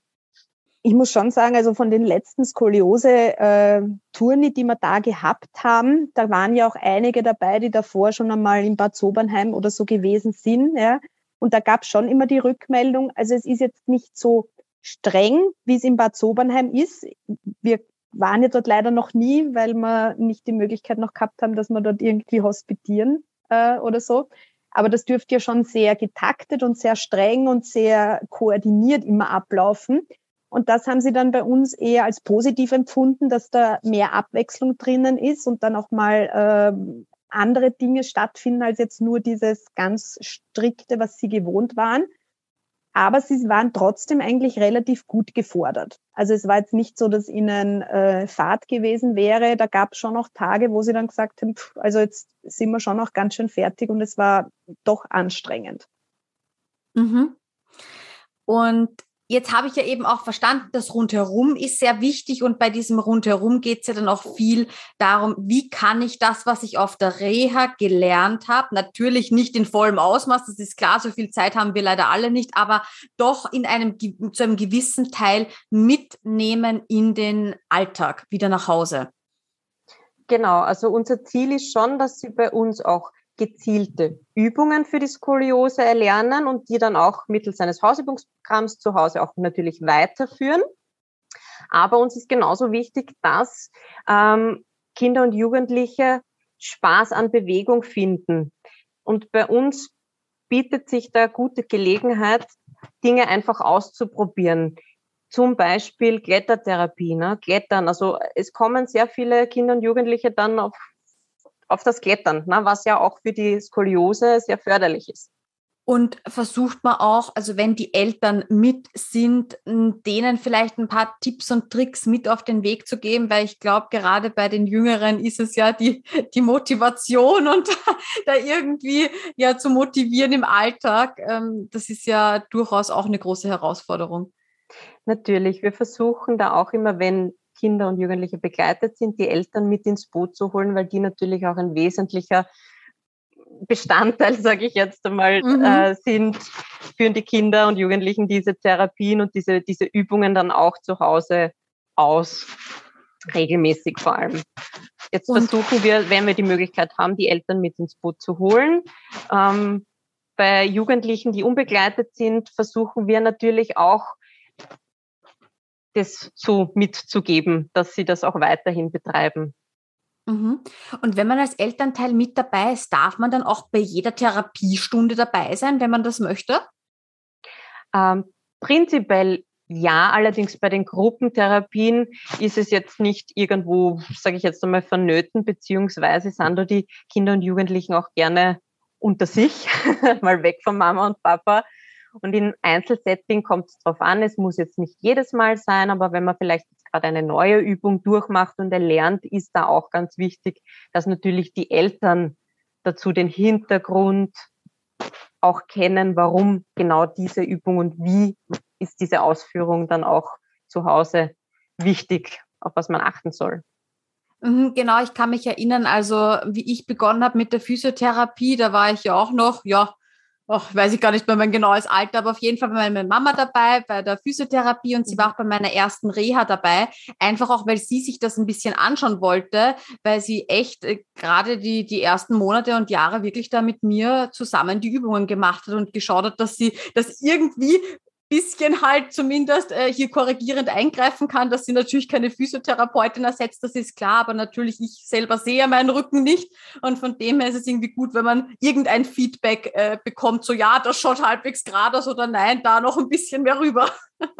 Ich muss schon sagen, also von den letzten Skoliose-Tourni, die wir da gehabt haben, da waren ja auch einige dabei, die davor schon einmal in Bad Sobernheim oder so gewesen sind. Ja. Und da gab es schon immer die Rückmeldung, also es ist jetzt nicht so streng, wie es in Bad Sobernheim ist. Wir waren ja dort leider noch nie, weil wir nicht die Möglichkeit noch gehabt haben, dass wir dort irgendwie hospitieren äh, oder so. Aber das dürfte ja schon sehr getaktet und sehr streng und sehr koordiniert immer ablaufen. Und das haben sie dann bei uns eher als positiv empfunden, dass da mehr Abwechslung drinnen ist und dann auch mal äh, andere Dinge stattfinden als jetzt nur dieses ganz strikte, was sie gewohnt waren aber sie waren trotzdem eigentlich relativ gut gefordert. Also es war jetzt nicht so, dass ihnen äh, Fahrt gewesen wäre. Da gab es schon noch Tage, wo sie dann gesagt haben, pff, also jetzt sind wir schon noch ganz schön fertig und es war doch anstrengend. Mhm. Und Jetzt habe ich ja eben auch verstanden, das Rundherum ist sehr wichtig und bei diesem Rundherum geht es ja dann auch viel darum, wie kann ich das, was ich auf der Reha gelernt habe, natürlich nicht in vollem Ausmaß, das ist klar, so viel Zeit haben wir leider alle nicht, aber doch in einem, zu einem gewissen Teil mitnehmen in den Alltag, wieder nach Hause. Genau, also unser Ziel ist schon, dass Sie bei uns auch gezielte Übungen für die Skoliose erlernen und die dann auch mittels eines Hausübungsprogramms zu Hause auch natürlich weiterführen. Aber uns ist genauso wichtig, dass ähm, Kinder und Jugendliche Spaß an Bewegung finden. Und bei uns bietet sich da gute Gelegenheit, Dinge einfach auszuprobieren. Zum Beispiel Klettertherapie, ne? Klettern. Also es kommen sehr viele Kinder und Jugendliche dann auf auf das Klettern, ne, was ja auch für die Skoliose sehr förderlich ist. Und versucht man auch, also wenn die Eltern mit sind, denen vielleicht ein paar Tipps und Tricks mit auf den Weg zu geben, weil ich glaube, gerade bei den Jüngeren ist es ja die, die Motivation und *laughs* da irgendwie ja zu motivieren im Alltag. Ähm, das ist ja durchaus auch eine große Herausforderung. Natürlich, wir versuchen da auch immer, wenn Kinder und Jugendliche begleitet sind, die Eltern mit ins Boot zu holen, weil die natürlich auch ein wesentlicher Bestandteil, *laughs* sage ich jetzt einmal, mhm. äh, sind, führen die Kinder und Jugendlichen diese Therapien und diese, diese Übungen dann auch zu Hause aus, regelmäßig vor allem. Jetzt und versuchen wir, wenn wir die Möglichkeit haben, die Eltern mit ins Boot zu holen. Ähm, bei Jugendlichen, die unbegleitet sind, versuchen wir natürlich auch, das so mitzugeben, dass sie das auch weiterhin betreiben. Mhm. Und wenn man als Elternteil mit dabei ist, darf man dann auch bei jeder Therapiestunde dabei sein, wenn man das möchte? Ähm, prinzipiell ja, allerdings bei den Gruppentherapien ist es jetzt nicht irgendwo, sage ich jetzt einmal, vonnöten, beziehungsweise sind da die Kinder und Jugendlichen auch gerne unter sich, *laughs* mal weg von Mama und Papa. Und in Einzelsetting kommt es darauf an, es muss jetzt nicht jedes Mal sein, aber wenn man vielleicht gerade eine neue Übung durchmacht und erlernt, ist da auch ganz wichtig, dass natürlich die Eltern dazu den Hintergrund auch kennen, warum genau diese Übung und wie ist diese Ausführung dann auch zu Hause wichtig, auf was man achten soll. Mhm, genau, ich kann mich erinnern, also wie ich begonnen habe mit der Physiotherapie, da war ich ja auch noch, ja, ach, weiß ich gar nicht mehr mein genaues Alter, aber auf jeden Fall war meine Mama dabei bei der Physiotherapie und sie war auch bei meiner ersten Reha dabei. Einfach auch, weil sie sich das ein bisschen anschauen wollte, weil sie echt äh, gerade die, die ersten Monate und Jahre wirklich da mit mir zusammen die Übungen gemacht hat und geschaut hat, dass sie das irgendwie bisschen halt zumindest äh, hier korrigierend eingreifen kann, dass sie natürlich keine Physiotherapeutin ersetzt, das ist klar, aber natürlich ich selber sehe meinen Rücken nicht und von dem her ist es irgendwie gut, wenn man irgendein Feedback äh, bekommt, so ja, das schaut halbwegs gerade aus oder nein, da noch ein bisschen mehr rüber.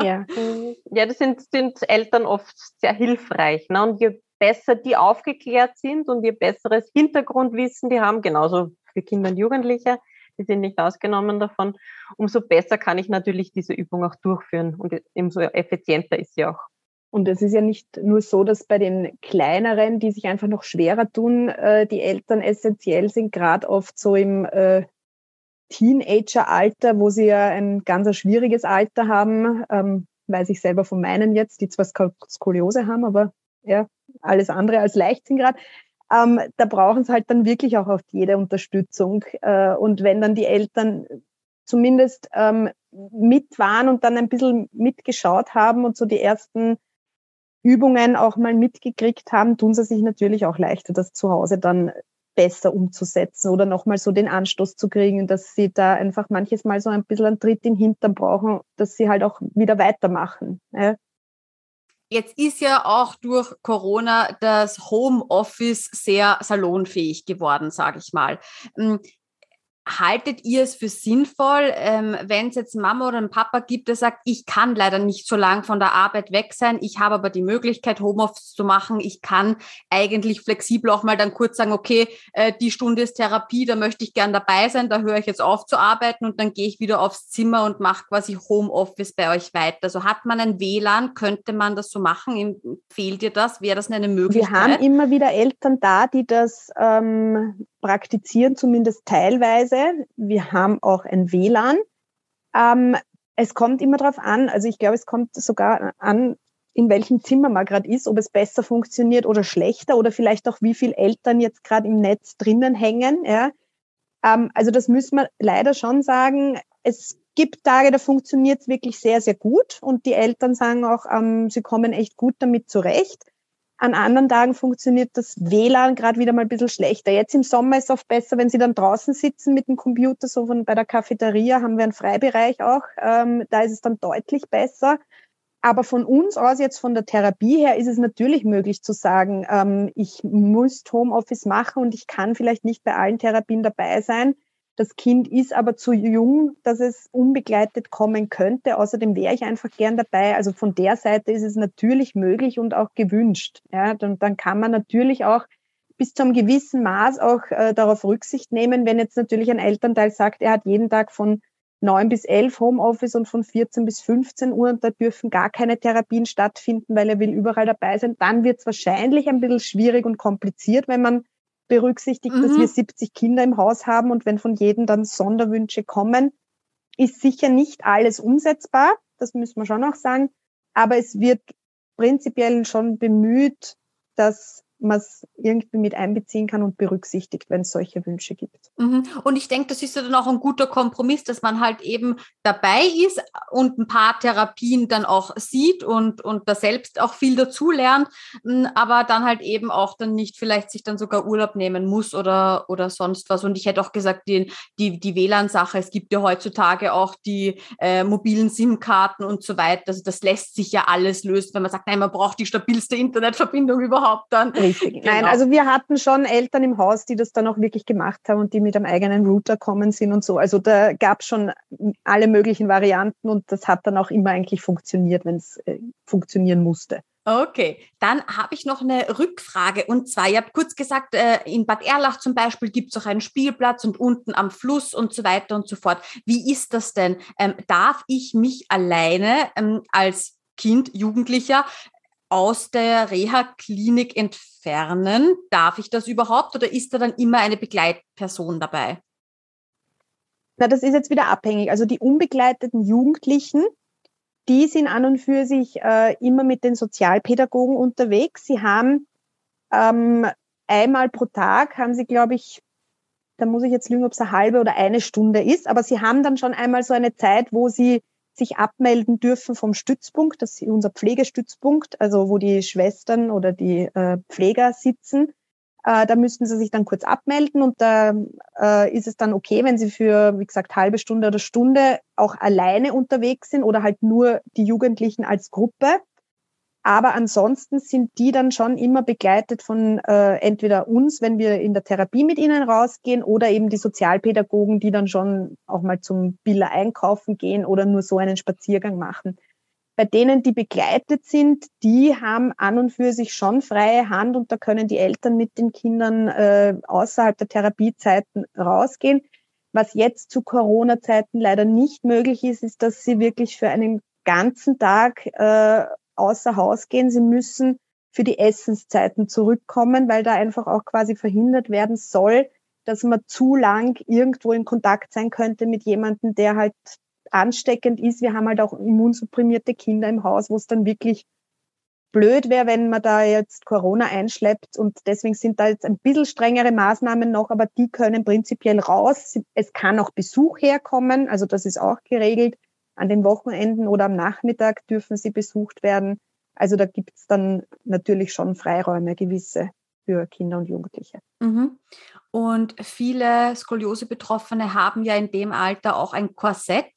Ja, *laughs* ja das sind, sind Eltern oft sehr hilfreich ne? und je besser die aufgeklärt sind und je besseres Hintergrundwissen die haben, genauso für Kinder und Jugendliche, die sind nicht ausgenommen davon, umso besser kann ich natürlich diese Übung auch durchführen und umso effizienter ist sie auch. Und es ist ja nicht nur so, dass bei den kleineren, die sich einfach noch schwerer tun, äh, die Eltern essentiell sind, gerade oft so im äh, Teenager-Alter, wo sie ja ein ganz schwieriges Alter haben, ähm, weiß ich selber von meinen jetzt, die zwar Skoliose haben, aber ja, alles andere als leicht sind gerade ähm, da brauchen sie halt dann wirklich auch oft jede Unterstützung. Äh, und wenn dann die Eltern zumindest ähm, mit waren und dann ein bisschen mitgeschaut haben und so die ersten Übungen auch mal mitgekriegt haben, tun sie sich natürlich auch leichter, das zu Hause dann besser umzusetzen oder nochmal so den Anstoß zu kriegen, dass sie da einfach manches Mal so ein bisschen einen Tritt in den Hintern brauchen, dass sie halt auch wieder weitermachen. Ja. Jetzt ist ja auch durch Corona das Homeoffice sehr salonfähig geworden, sage ich mal. Haltet ihr es für sinnvoll, ähm, wenn es jetzt Mama oder einen Papa gibt, der sagt, ich kann leider nicht so lang von der Arbeit weg sein, ich habe aber die Möglichkeit, Homeoffice zu machen, ich kann eigentlich flexibel auch mal dann kurz sagen, okay, äh, die Stunde ist Therapie, da möchte ich gern dabei sein, da höre ich jetzt auf zu arbeiten und dann gehe ich wieder aufs Zimmer und mache quasi Homeoffice bei euch weiter. Also hat man ein WLAN, könnte man das so machen? Fehlt dir das? Wäre das eine Möglichkeit? Wir haben immer wieder Eltern da, die das ähm, praktizieren, zumindest teilweise. Wir haben auch ein WLAN. Ähm, es kommt immer darauf an, also ich glaube, es kommt sogar an, in welchem Zimmer man gerade ist, ob es besser funktioniert oder schlechter oder vielleicht auch, wie viele Eltern jetzt gerade im Netz drinnen hängen. Ja. Ähm, also das müssen wir leider schon sagen. Es gibt Tage, da funktioniert es wirklich sehr, sehr gut und die Eltern sagen auch, ähm, sie kommen echt gut damit zurecht. An anderen Tagen funktioniert das WLAN gerade wieder mal ein bisschen schlechter. Jetzt im Sommer ist es oft besser, wenn Sie dann draußen sitzen mit dem Computer, so von bei der Cafeteria haben wir einen Freibereich auch. Ähm, da ist es dann deutlich besser. Aber von uns aus, jetzt von der Therapie her, ist es natürlich möglich zu sagen, ähm, ich muss Homeoffice machen und ich kann vielleicht nicht bei allen Therapien dabei sein. Das Kind ist aber zu jung, dass es unbegleitet kommen könnte. Außerdem wäre ich einfach gern dabei. Also von der Seite ist es natürlich möglich und auch gewünscht. Ja, und dann kann man natürlich auch bis zu einem gewissen Maß auch äh, darauf Rücksicht nehmen, wenn jetzt natürlich ein Elternteil sagt, er hat jeden Tag von 9 bis 11 Homeoffice und von 14 bis 15 Uhr und da dürfen gar keine Therapien stattfinden, weil er will überall dabei sein, dann wird es wahrscheinlich ein bisschen schwierig und kompliziert, wenn man berücksichtigt, mhm. dass wir 70 Kinder im Haus haben und wenn von jedem dann Sonderwünsche kommen, ist sicher nicht alles umsetzbar, das müssen wir schon auch sagen, aber es wird prinzipiell schon bemüht, dass man es irgendwie mit einbeziehen kann und berücksichtigt, wenn es solche Wünsche gibt. Mhm. Und ich denke, das ist ja dann auch ein guter Kompromiss, dass man halt eben dabei ist und ein paar Therapien dann auch sieht und, und da selbst auch viel dazu lernt, hm, aber dann halt eben auch dann nicht vielleicht sich dann sogar Urlaub nehmen muss oder, oder sonst was. Und ich hätte auch gesagt, die, die, die WLAN-Sache, es gibt ja heutzutage auch die äh, mobilen SIM-Karten und so weiter. Also das lässt sich ja alles lösen, wenn man sagt, nein, man braucht die stabilste Internetverbindung überhaupt dann. Richtig. *laughs* Genau. Nein, also wir hatten schon Eltern im Haus, die das dann auch wirklich gemacht haben und die mit einem eigenen Router kommen sind und so. Also da gab es schon alle möglichen Varianten und das hat dann auch immer eigentlich funktioniert, wenn es äh, funktionieren musste. Okay, dann habe ich noch eine Rückfrage. Und zwar, ihr habt kurz gesagt, äh, in Bad Erlach zum Beispiel gibt es auch einen Spielplatz und unten am Fluss und so weiter und so fort. Wie ist das denn? Ähm, darf ich mich alleine ähm, als Kind, Jugendlicher aus der Reha-Klinik entfernen? Darf ich das überhaupt oder ist da dann immer eine Begleitperson dabei? Na, das ist jetzt wieder abhängig. Also die unbegleiteten Jugendlichen, die sind an und für sich äh, immer mit den Sozialpädagogen unterwegs. Sie haben ähm, einmal pro Tag, haben sie, glaube ich, da muss ich jetzt lügen, ob es eine halbe oder eine Stunde ist, aber sie haben dann schon einmal so eine Zeit, wo sie sich abmelden dürfen vom Stützpunkt, das ist unser Pflegestützpunkt, also wo die Schwestern oder die äh, Pfleger sitzen. Äh, da müssen sie sich dann kurz abmelden und da äh, ist es dann okay, wenn sie für, wie gesagt, halbe Stunde oder Stunde auch alleine unterwegs sind oder halt nur die Jugendlichen als Gruppe. Aber ansonsten sind die dann schon immer begleitet von äh, entweder uns, wenn wir in der Therapie mit ihnen rausgehen, oder eben die Sozialpädagogen, die dann schon auch mal zum Biller einkaufen gehen oder nur so einen Spaziergang machen. Bei denen, die begleitet sind, die haben an und für sich schon freie Hand und da können die Eltern mit den Kindern äh, außerhalb der Therapiezeiten rausgehen. Was jetzt zu Corona-Zeiten leider nicht möglich ist, ist, dass sie wirklich für einen ganzen Tag äh, außer Haus gehen. Sie müssen für die Essenszeiten zurückkommen, weil da einfach auch quasi verhindert werden soll, dass man zu lang irgendwo in Kontakt sein könnte mit jemandem, der halt ansteckend ist. Wir haben halt auch immunsupprimierte Kinder im Haus, wo es dann wirklich blöd wäre, wenn man da jetzt Corona einschleppt. Und deswegen sind da jetzt ein bisschen strengere Maßnahmen noch, aber die können prinzipiell raus. Es kann auch Besuch herkommen, also das ist auch geregelt. An den Wochenenden oder am Nachmittag dürfen sie besucht werden. Also da gibt es dann natürlich schon Freiräume gewisse für Kinder und Jugendliche. Mhm. Und viele Skoliose-Betroffene haben ja in dem Alter auch ein Korsett.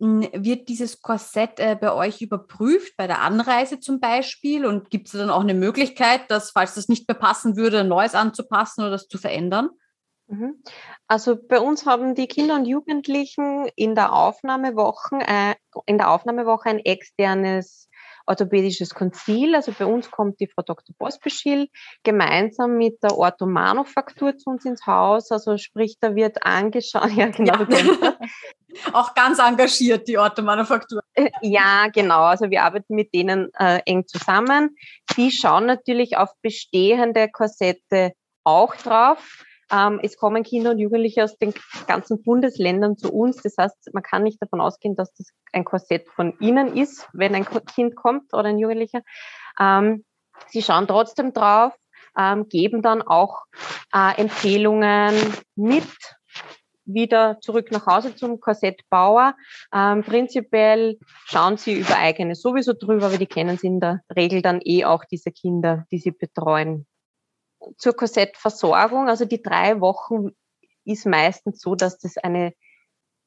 Hm, wird dieses Korsett äh, bei euch überprüft, bei der Anreise zum Beispiel? Und gibt es dann auch eine Möglichkeit, dass, falls das nicht mehr passen würde, ein neues anzupassen oder das zu verändern? Mhm. Also bei uns haben die Kinder und Jugendlichen in der Aufnahmewoche, äh, in der Aufnahmewoche ein externes orthopädisches Konzil. Also bei uns kommt die Frau Dr. Bospeschil gemeinsam mit der Orthomanufaktur zu uns ins Haus. Also sprich, da wird angeschaut, *laughs* ja genau. Ja. *laughs* Auch ganz engagiert, die Orthomanufaktur. Äh, ja, genau. Also wir arbeiten mit denen äh, eng zusammen. Die schauen natürlich auf bestehende Korsette auch drauf ähm, es kommen Kinder und Jugendliche aus den ganzen Bundesländern zu uns. Das heißt, man kann nicht davon ausgehen, dass das ein Korsett von ihnen ist, wenn ein Kind kommt oder ein Jugendlicher. Ähm, sie schauen trotzdem drauf, ähm, geben dann auch äh, Empfehlungen mit wieder zurück nach Hause zum Korsettbauer. Ähm, prinzipiell schauen sie über eigene sowieso drüber, aber die kennen sie in der Regel dann eh auch diese Kinder, die sie betreuen zur Korsettversorgung. Also die drei Wochen ist meistens so, dass das eine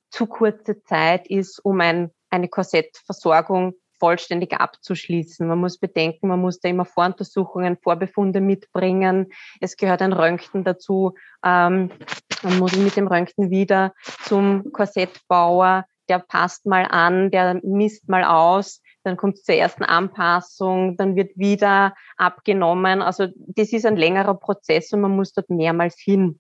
zu kurze Zeit ist, um ein, eine Korsettversorgung vollständig abzuschließen. Man muss bedenken, man muss da immer Voruntersuchungen, Vorbefunde mitbringen. Es gehört ein Röntgen dazu. Ähm, man muss mit dem Röntgen wieder zum Korsettbauer. Der passt mal an, der misst mal aus, dann kommt es zur ersten Anpassung, dann wird wieder abgenommen. Also das ist ein längerer Prozess und man muss dort mehrmals hin.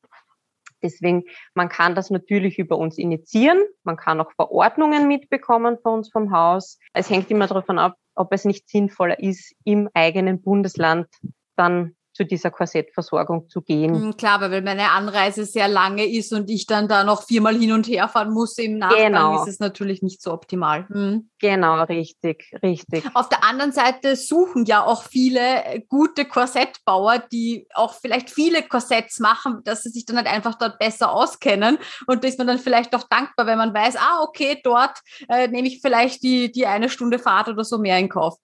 Deswegen, man kann das natürlich über uns initiieren. Man kann auch Verordnungen mitbekommen von uns vom Haus. Es hängt immer davon ab, ob es nicht sinnvoller ist, im eigenen Bundesland dann zu dieser Korsettversorgung zu gehen. Hm, klar, weil meine Anreise sehr lange ist und ich dann da noch viermal hin und her fahren muss im Nachgang, genau. ist es natürlich nicht so optimal. Hm. Genau, richtig, richtig. Auf der anderen Seite suchen ja auch viele gute Korsettbauer, die auch vielleicht viele Korsetts machen, dass sie sich dann halt einfach dort besser auskennen und da ist man dann vielleicht auch dankbar, wenn man weiß, ah, okay, dort äh, nehme ich vielleicht die, die eine Stunde Fahrt oder so mehr in Kauf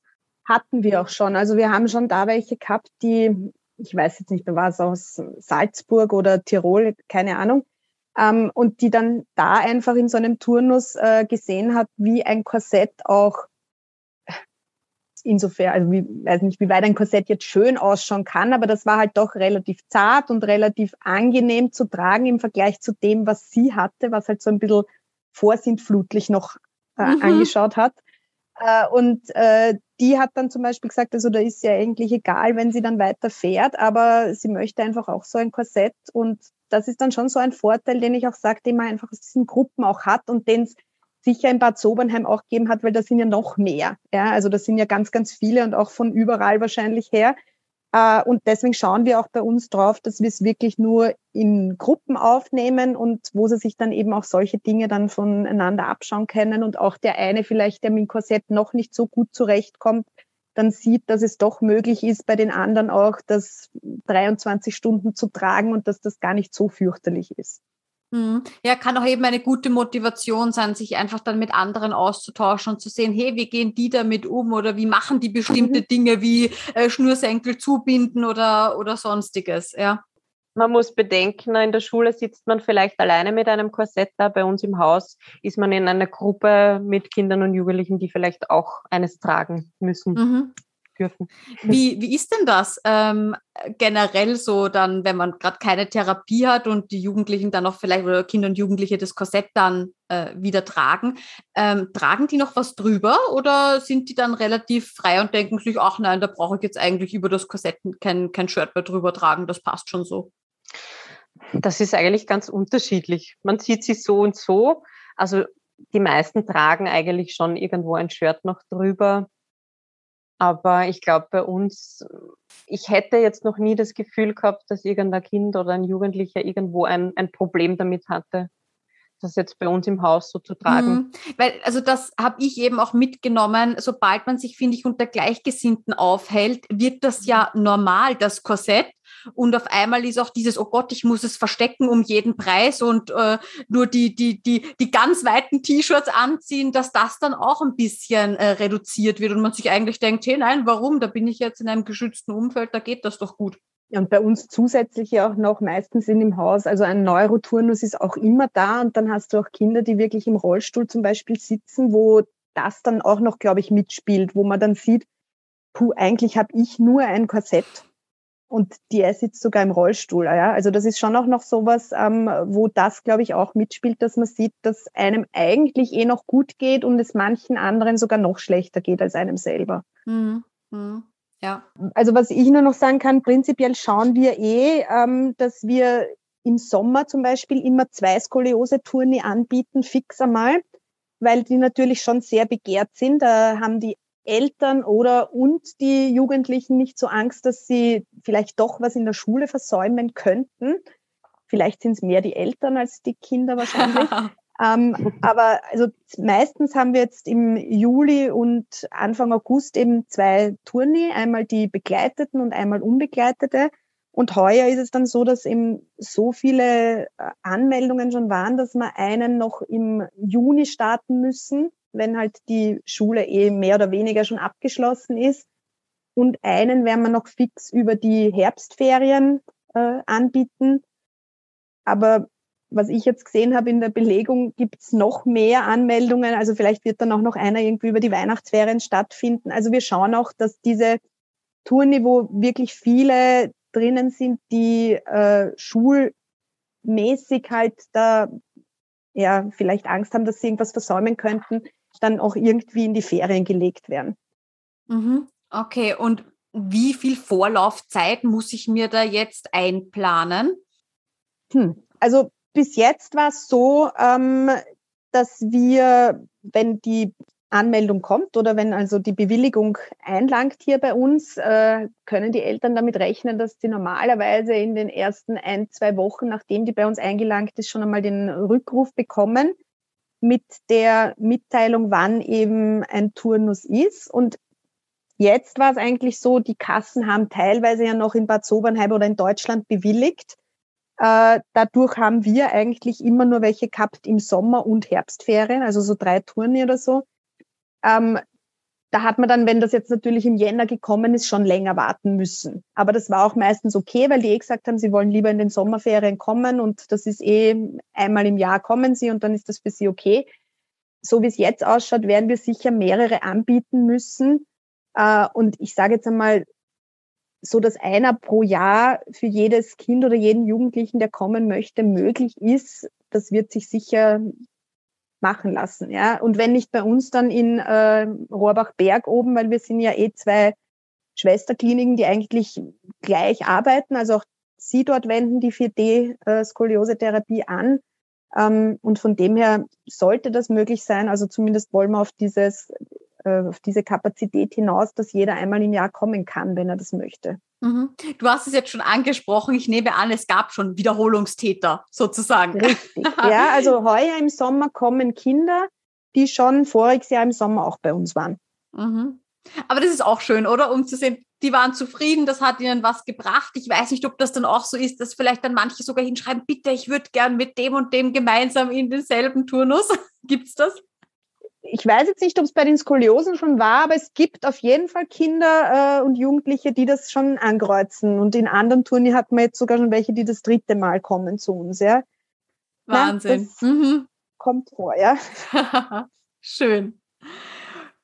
hatten wir auch schon. Also wir haben schon da welche gehabt, die ich weiß jetzt nicht, da war es aus Salzburg oder Tirol, keine Ahnung, ähm, und die dann da einfach in so einem Turnus äh, gesehen hat, wie ein Korsett auch insofern, also wie, weiß nicht, wie weit ein Korsett jetzt schön ausschauen kann, aber das war halt doch relativ zart und relativ angenehm zu tragen im Vergleich zu dem, was sie hatte, was halt so ein bisschen vorsintflutlich noch äh, mhm. angeschaut hat. Äh, und äh, die hat dann zum Beispiel gesagt, also da ist ja eigentlich egal, wenn sie dann weiter fährt, aber sie möchte einfach auch so ein Korsett und das ist dann schon so ein Vorteil, den ich auch sage, den man einfach aus diesen Gruppen auch hat und den es sicher in Bad Sobernheim auch gegeben hat, weil da sind ja noch mehr. Ja, also da sind ja ganz, ganz viele und auch von überall wahrscheinlich her. Äh, und deswegen schauen wir auch bei uns drauf, dass wir es wirklich nur in Gruppen aufnehmen und wo sie sich dann eben auch solche Dinge dann voneinander abschauen können und auch der eine vielleicht, der mit dem Korsett noch nicht so gut zurechtkommt, dann sieht, dass es doch möglich ist, bei den anderen auch das 23 Stunden zu tragen und dass das gar nicht so fürchterlich ist. Mhm. Ja, kann auch eben eine gute Motivation sein, sich einfach dann mit anderen auszutauschen und zu sehen, hey, wie gehen die damit um oder wie machen die bestimmte mhm. Dinge wie äh, Schnürsenkel zubinden oder, oder sonstiges, ja. Man muss bedenken, in der Schule sitzt man vielleicht alleine mit einem Korsett da. Bei uns im Haus ist man in einer Gruppe mit Kindern und Jugendlichen, die vielleicht auch eines tragen müssen. Mhm dürfen. Wie, wie ist denn das ähm, generell so dann, wenn man gerade keine Therapie hat und die Jugendlichen dann auch vielleicht oder Kinder und Jugendliche das Korsett dann äh, wieder tragen? Ähm, tragen die noch was drüber oder sind die dann relativ frei und denken sich, ach nein, da brauche ich jetzt eigentlich über das Korsett kein, kein Shirt mehr drüber tragen, das passt schon so? Das ist eigentlich ganz unterschiedlich. Man sieht sich so und so. Also die meisten tragen eigentlich schon irgendwo ein Shirt noch drüber. Aber ich glaube, bei uns, ich hätte jetzt noch nie das Gefühl gehabt, dass irgendein Kind oder ein Jugendlicher irgendwo ein, ein Problem damit hatte das jetzt bei uns im Haus so zu tragen. Mhm. Weil, also das habe ich eben auch mitgenommen, sobald man sich, finde ich, unter Gleichgesinnten aufhält, wird das ja normal, das Korsett. Und auf einmal ist auch dieses, oh Gott, ich muss es verstecken um jeden Preis und äh, nur die, die, die, die ganz weiten T-Shirts anziehen, dass das dann auch ein bisschen äh, reduziert wird und man sich eigentlich denkt, hey nein, warum? Da bin ich jetzt in einem geschützten Umfeld, da geht das doch gut. Und bei uns zusätzlich auch noch meistens in dem Haus, also ein Neuroturnus ist auch immer da und dann hast du auch Kinder, die wirklich im Rollstuhl zum Beispiel sitzen, wo das dann auch noch, glaube ich, mitspielt, wo man dann sieht, puh, eigentlich habe ich nur ein Korsett und die sitzt sogar im Rollstuhl. Ja? Also das ist schon auch noch sowas, ähm, wo das, glaube ich, auch mitspielt, dass man sieht, dass einem eigentlich eh noch gut geht und es manchen anderen sogar noch schlechter geht als einem selber. Mhm. Mhm. Ja. Also was ich nur noch sagen kann, prinzipiell schauen wir eh, ähm, dass wir im Sommer zum Beispiel immer zwei Skoliose-Turni anbieten, fix einmal, weil die natürlich schon sehr begehrt sind. Da haben die Eltern oder und die Jugendlichen nicht so Angst, dass sie vielleicht doch was in der Schule versäumen könnten. Vielleicht sind es mehr die Eltern als die Kinder wahrscheinlich. *laughs* Ähm, aber also meistens haben wir jetzt im Juli und Anfang August eben zwei Tourni, einmal die begleiteten und einmal unbegleitete. Und heuer ist es dann so, dass eben so viele äh, Anmeldungen schon waren, dass wir einen noch im Juni starten müssen, wenn halt die Schule eh mehr oder weniger schon abgeschlossen ist. Und einen werden wir noch fix über die Herbstferien äh, anbieten. Aber was ich jetzt gesehen habe in der Belegung, gibt's noch mehr Anmeldungen. Also vielleicht wird dann auch noch einer irgendwie über die Weihnachtsferien stattfinden. Also wir schauen auch, dass diese Tourniveau wirklich viele drinnen sind, die äh, schulmäßig halt da ja vielleicht Angst haben, dass sie irgendwas versäumen könnten. Dann auch irgendwie in die Ferien gelegt werden. Mhm. Okay, und wie viel Vorlaufzeit muss ich mir da jetzt einplanen? Hm. Also bis jetzt war es so, ähm, dass wir, wenn die Anmeldung kommt oder wenn also die Bewilligung einlangt hier bei uns, äh, können die Eltern damit rechnen, dass sie normalerweise in den ersten ein, zwei Wochen, nachdem die bei uns eingelangt ist, schon einmal den Rückruf bekommen mit der Mitteilung, wann eben ein Turnus ist. Und jetzt war es eigentlich so, die Kassen haben teilweise ja noch in Bad Sobernheim oder in Deutschland bewilligt. Äh, dadurch haben wir eigentlich immer nur welche gehabt im Sommer und Herbstferien, also so drei Touren oder so. Ähm, da hat man dann, wenn das jetzt natürlich im Jänner gekommen ist, schon länger warten müssen. Aber das war auch meistens okay, weil die eh gesagt haben, sie wollen lieber in den Sommerferien kommen und das ist eh einmal im Jahr kommen sie und dann ist das für sie okay. So wie es jetzt ausschaut, werden wir sicher mehrere anbieten müssen. Äh, und ich sage jetzt einmal, so dass einer pro Jahr für jedes Kind oder jeden Jugendlichen, der kommen möchte, möglich ist, das wird sich sicher machen lassen. Ja? Und wenn nicht bei uns, dann in äh, Rohrbach-Berg oben, weil wir sind ja eh zwei Schwesterkliniken, die eigentlich gleich arbeiten. Also auch sie dort wenden die 4D-Skoliose-Therapie äh, an. Ähm, und von dem her sollte das möglich sein. Also zumindest wollen wir auf dieses äh, auf diese Kapazität hinaus, dass jeder einmal im Jahr kommen kann, wenn er das möchte. Mhm. Du hast es jetzt schon angesprochen. Ich nehme an, es gab schon Wiederholungstäter sozusagen. Richtig. *laughs* Ja, also heuer im Sommer kommen Kinder, die schon voriges Jahr im Sommer auch bei uns waren. Mhm. Aber das ist auch schön, oder? Um zu sehen, die waren zufrieden, das hat ihnen was gebracht. Ich weiß nicht, ob das dann auch so ist, dass vielleicht dann manche sogar hinschreiben, bitte, ich würde gern mit dem und dem gemeinsam in denselben Turnus. *laughs* Gibt es das? Ich weiß jetzt nicht, ob es bei den Skoliosen schon war, aber es gibt auf jeden Fall Kinder äh, und Jugendliche, die das schon ankreuzen. Und in anderen Turnieren hat man jetzt sogar schon welche, die das dritte Mal kommen zu uns. Ja. Wahnsinn. Na, mhm. Kommt vor, ja. *laughs* Schön.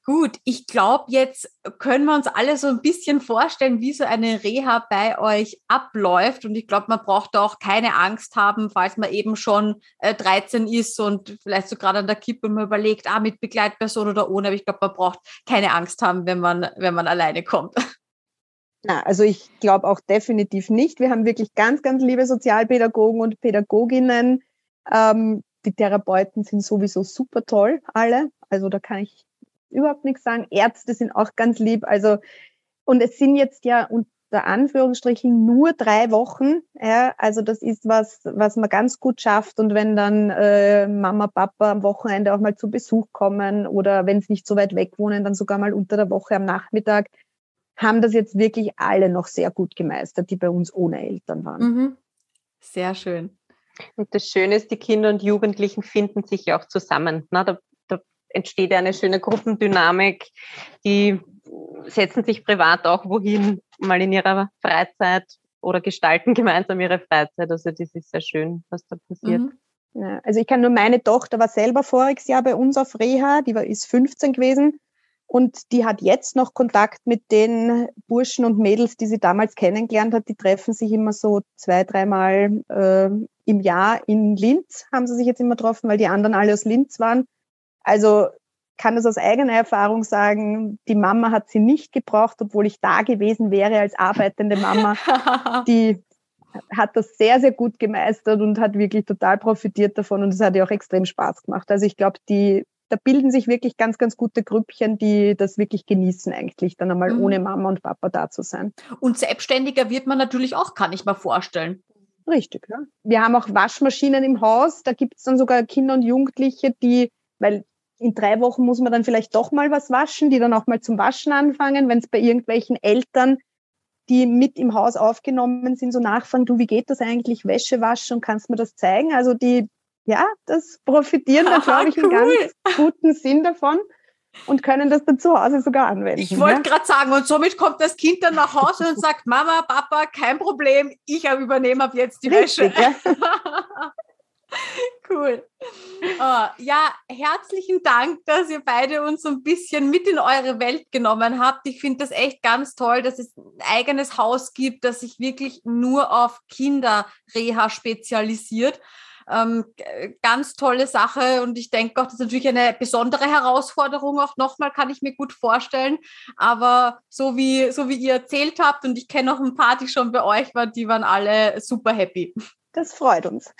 Gut, ich glaube, jetzt können wir uns alle so ein bisschen vorstellen, wie so eine Reha bei euch abläuft. Und ich glaube, man braucht auch keine Angst haben, falls man eben schon äh, 13 ist und vielleicht so gerade an der Kippe man überlegt, ah, mit Begleitperson oder ohne. Aber ich glaube, man braucht keine Angst haben, wenn man, wenn man alleine kommt. Na, also ich glaube auch definitiv nicht. Wir haben wirklich ganz, ganz liebe Sozialpädagogen und Pädagoginnen. Ähm, die Therapeuten sind sowieso super toll, alle. Also da kann ich überhaupt nichts sagen. Ärzte sind auch ganz lieb. Also, und es sind jetzt ja unter Anführungsstrichen nur drei Wochen. Ja, also das ist was, was man ganz gut schafft. Und wenn dann äh, Mama, Papa am Wochenende auch mal zu Besuch kommen oder wenn sie nicht so weit weg wohnen, dann sogar mal unter der Woche am Nachmittag, haben das jetzt wirklich alle noch sehr gut gemeistert, die bei uns ohne Eltern waren. Mhm. Sehr schön. Und das Schöne ist, die Kinder und Jugendlichen finden sich ja auch zusammen. Na, da entsteht eine schöne Gruppendynamik. Die setzen sich privat auch wohin, mal in ihrer Freizeit oder gestalten *laughs* gemeinsam ihre Freizeit. Also das ist sehr schön, was da passiert. Mhm. Ja, also ich kann nur, meine Tochter war selber voriges Jahr bei uns auf Reha, die war, ist 15 gewesen und die hat jetzt noch Kontakt mit den Burschen und Mädels, die sie damals kennengelernt hat. Die treffen sich immer so zwei, dreimal äh, im Jahr in Linz, haben sie sich jetzt immer getroffen, weil die anderen alle aus Linz waren. Also kann das aus eigener Erfahrung sagen, die Mama hat sie nicht gebraucht, obwohl ich da gewesen wäre als arbeitende Mama. *laughs* die hat das sehr, sehr gut gemeistert und hat wirklich total profitiert davon und es hat ihr auch extrem Spaß gemacht. Also ich glaube, die, da bilden sich wirklich ganz, ganz gute Grüppchen, die das wirklich genießen eigentlich, dann einmal mhm. ohne Mama und Papa da zu sein. Und selbstständiger wird man natürlich auch, kann ich mir vorstellen. Richtig, ja. Wir haben auch Waschmaschinen im Haus, da gibt es dann sogar Kinder und Jugendliche, die, weil in drei Wochen muss man dann vielleicht doch mal was waschen, die dann auch mal zum Waschen anfangen, wenn es bei irgendwelchen Eltern, die mit im Haus aufgenommen sind, so nachfragen, du, wie geht das eigentlich, Wäsche waschen und kannst mir das zeigen? Also die, ja, das profitieren da, glaube ich, cool. einen ganz guten Sinn davon und können das dann zu Hause sogar anwenden. Ich wollte ja? gerade sagen, und somit kommt das Kind dann nach Hause und sagt, Mama, Papa, kein Problem, ich übernehme ab jetzt die Richtig, Wäsche. Ja. *laughs* *laughs* Cool. Uh, ja, herzlichen Dank, dass ihr beide uns so ein bisschen mit in eure Welt genommen habt. Ich finde das echt ganz toll, dass es ein eigenes Haus gibt, das sich wirklich nur auf Kinderreha spezialisiert. Ähm, ganz tolle Sache und ich denke auch, das ist natürlich eine besondere Herausforderung auch nochmal, kann ich mir gut vorstellen. Aber so wie, so wie ihr erzählt habt und ich kenne noch ein paar, die schon bei euch waren, die waren alle super happy. Das freut uns.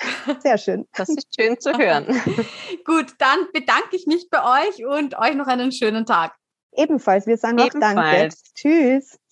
Sehr schön. *laughs* Das ist schön zu hören. *laughs* Gut, dann bedanke ich mich bei euch und euch noch einen schönen Tag. Ebenfalls, wir sagen auch Danke. Tschüss.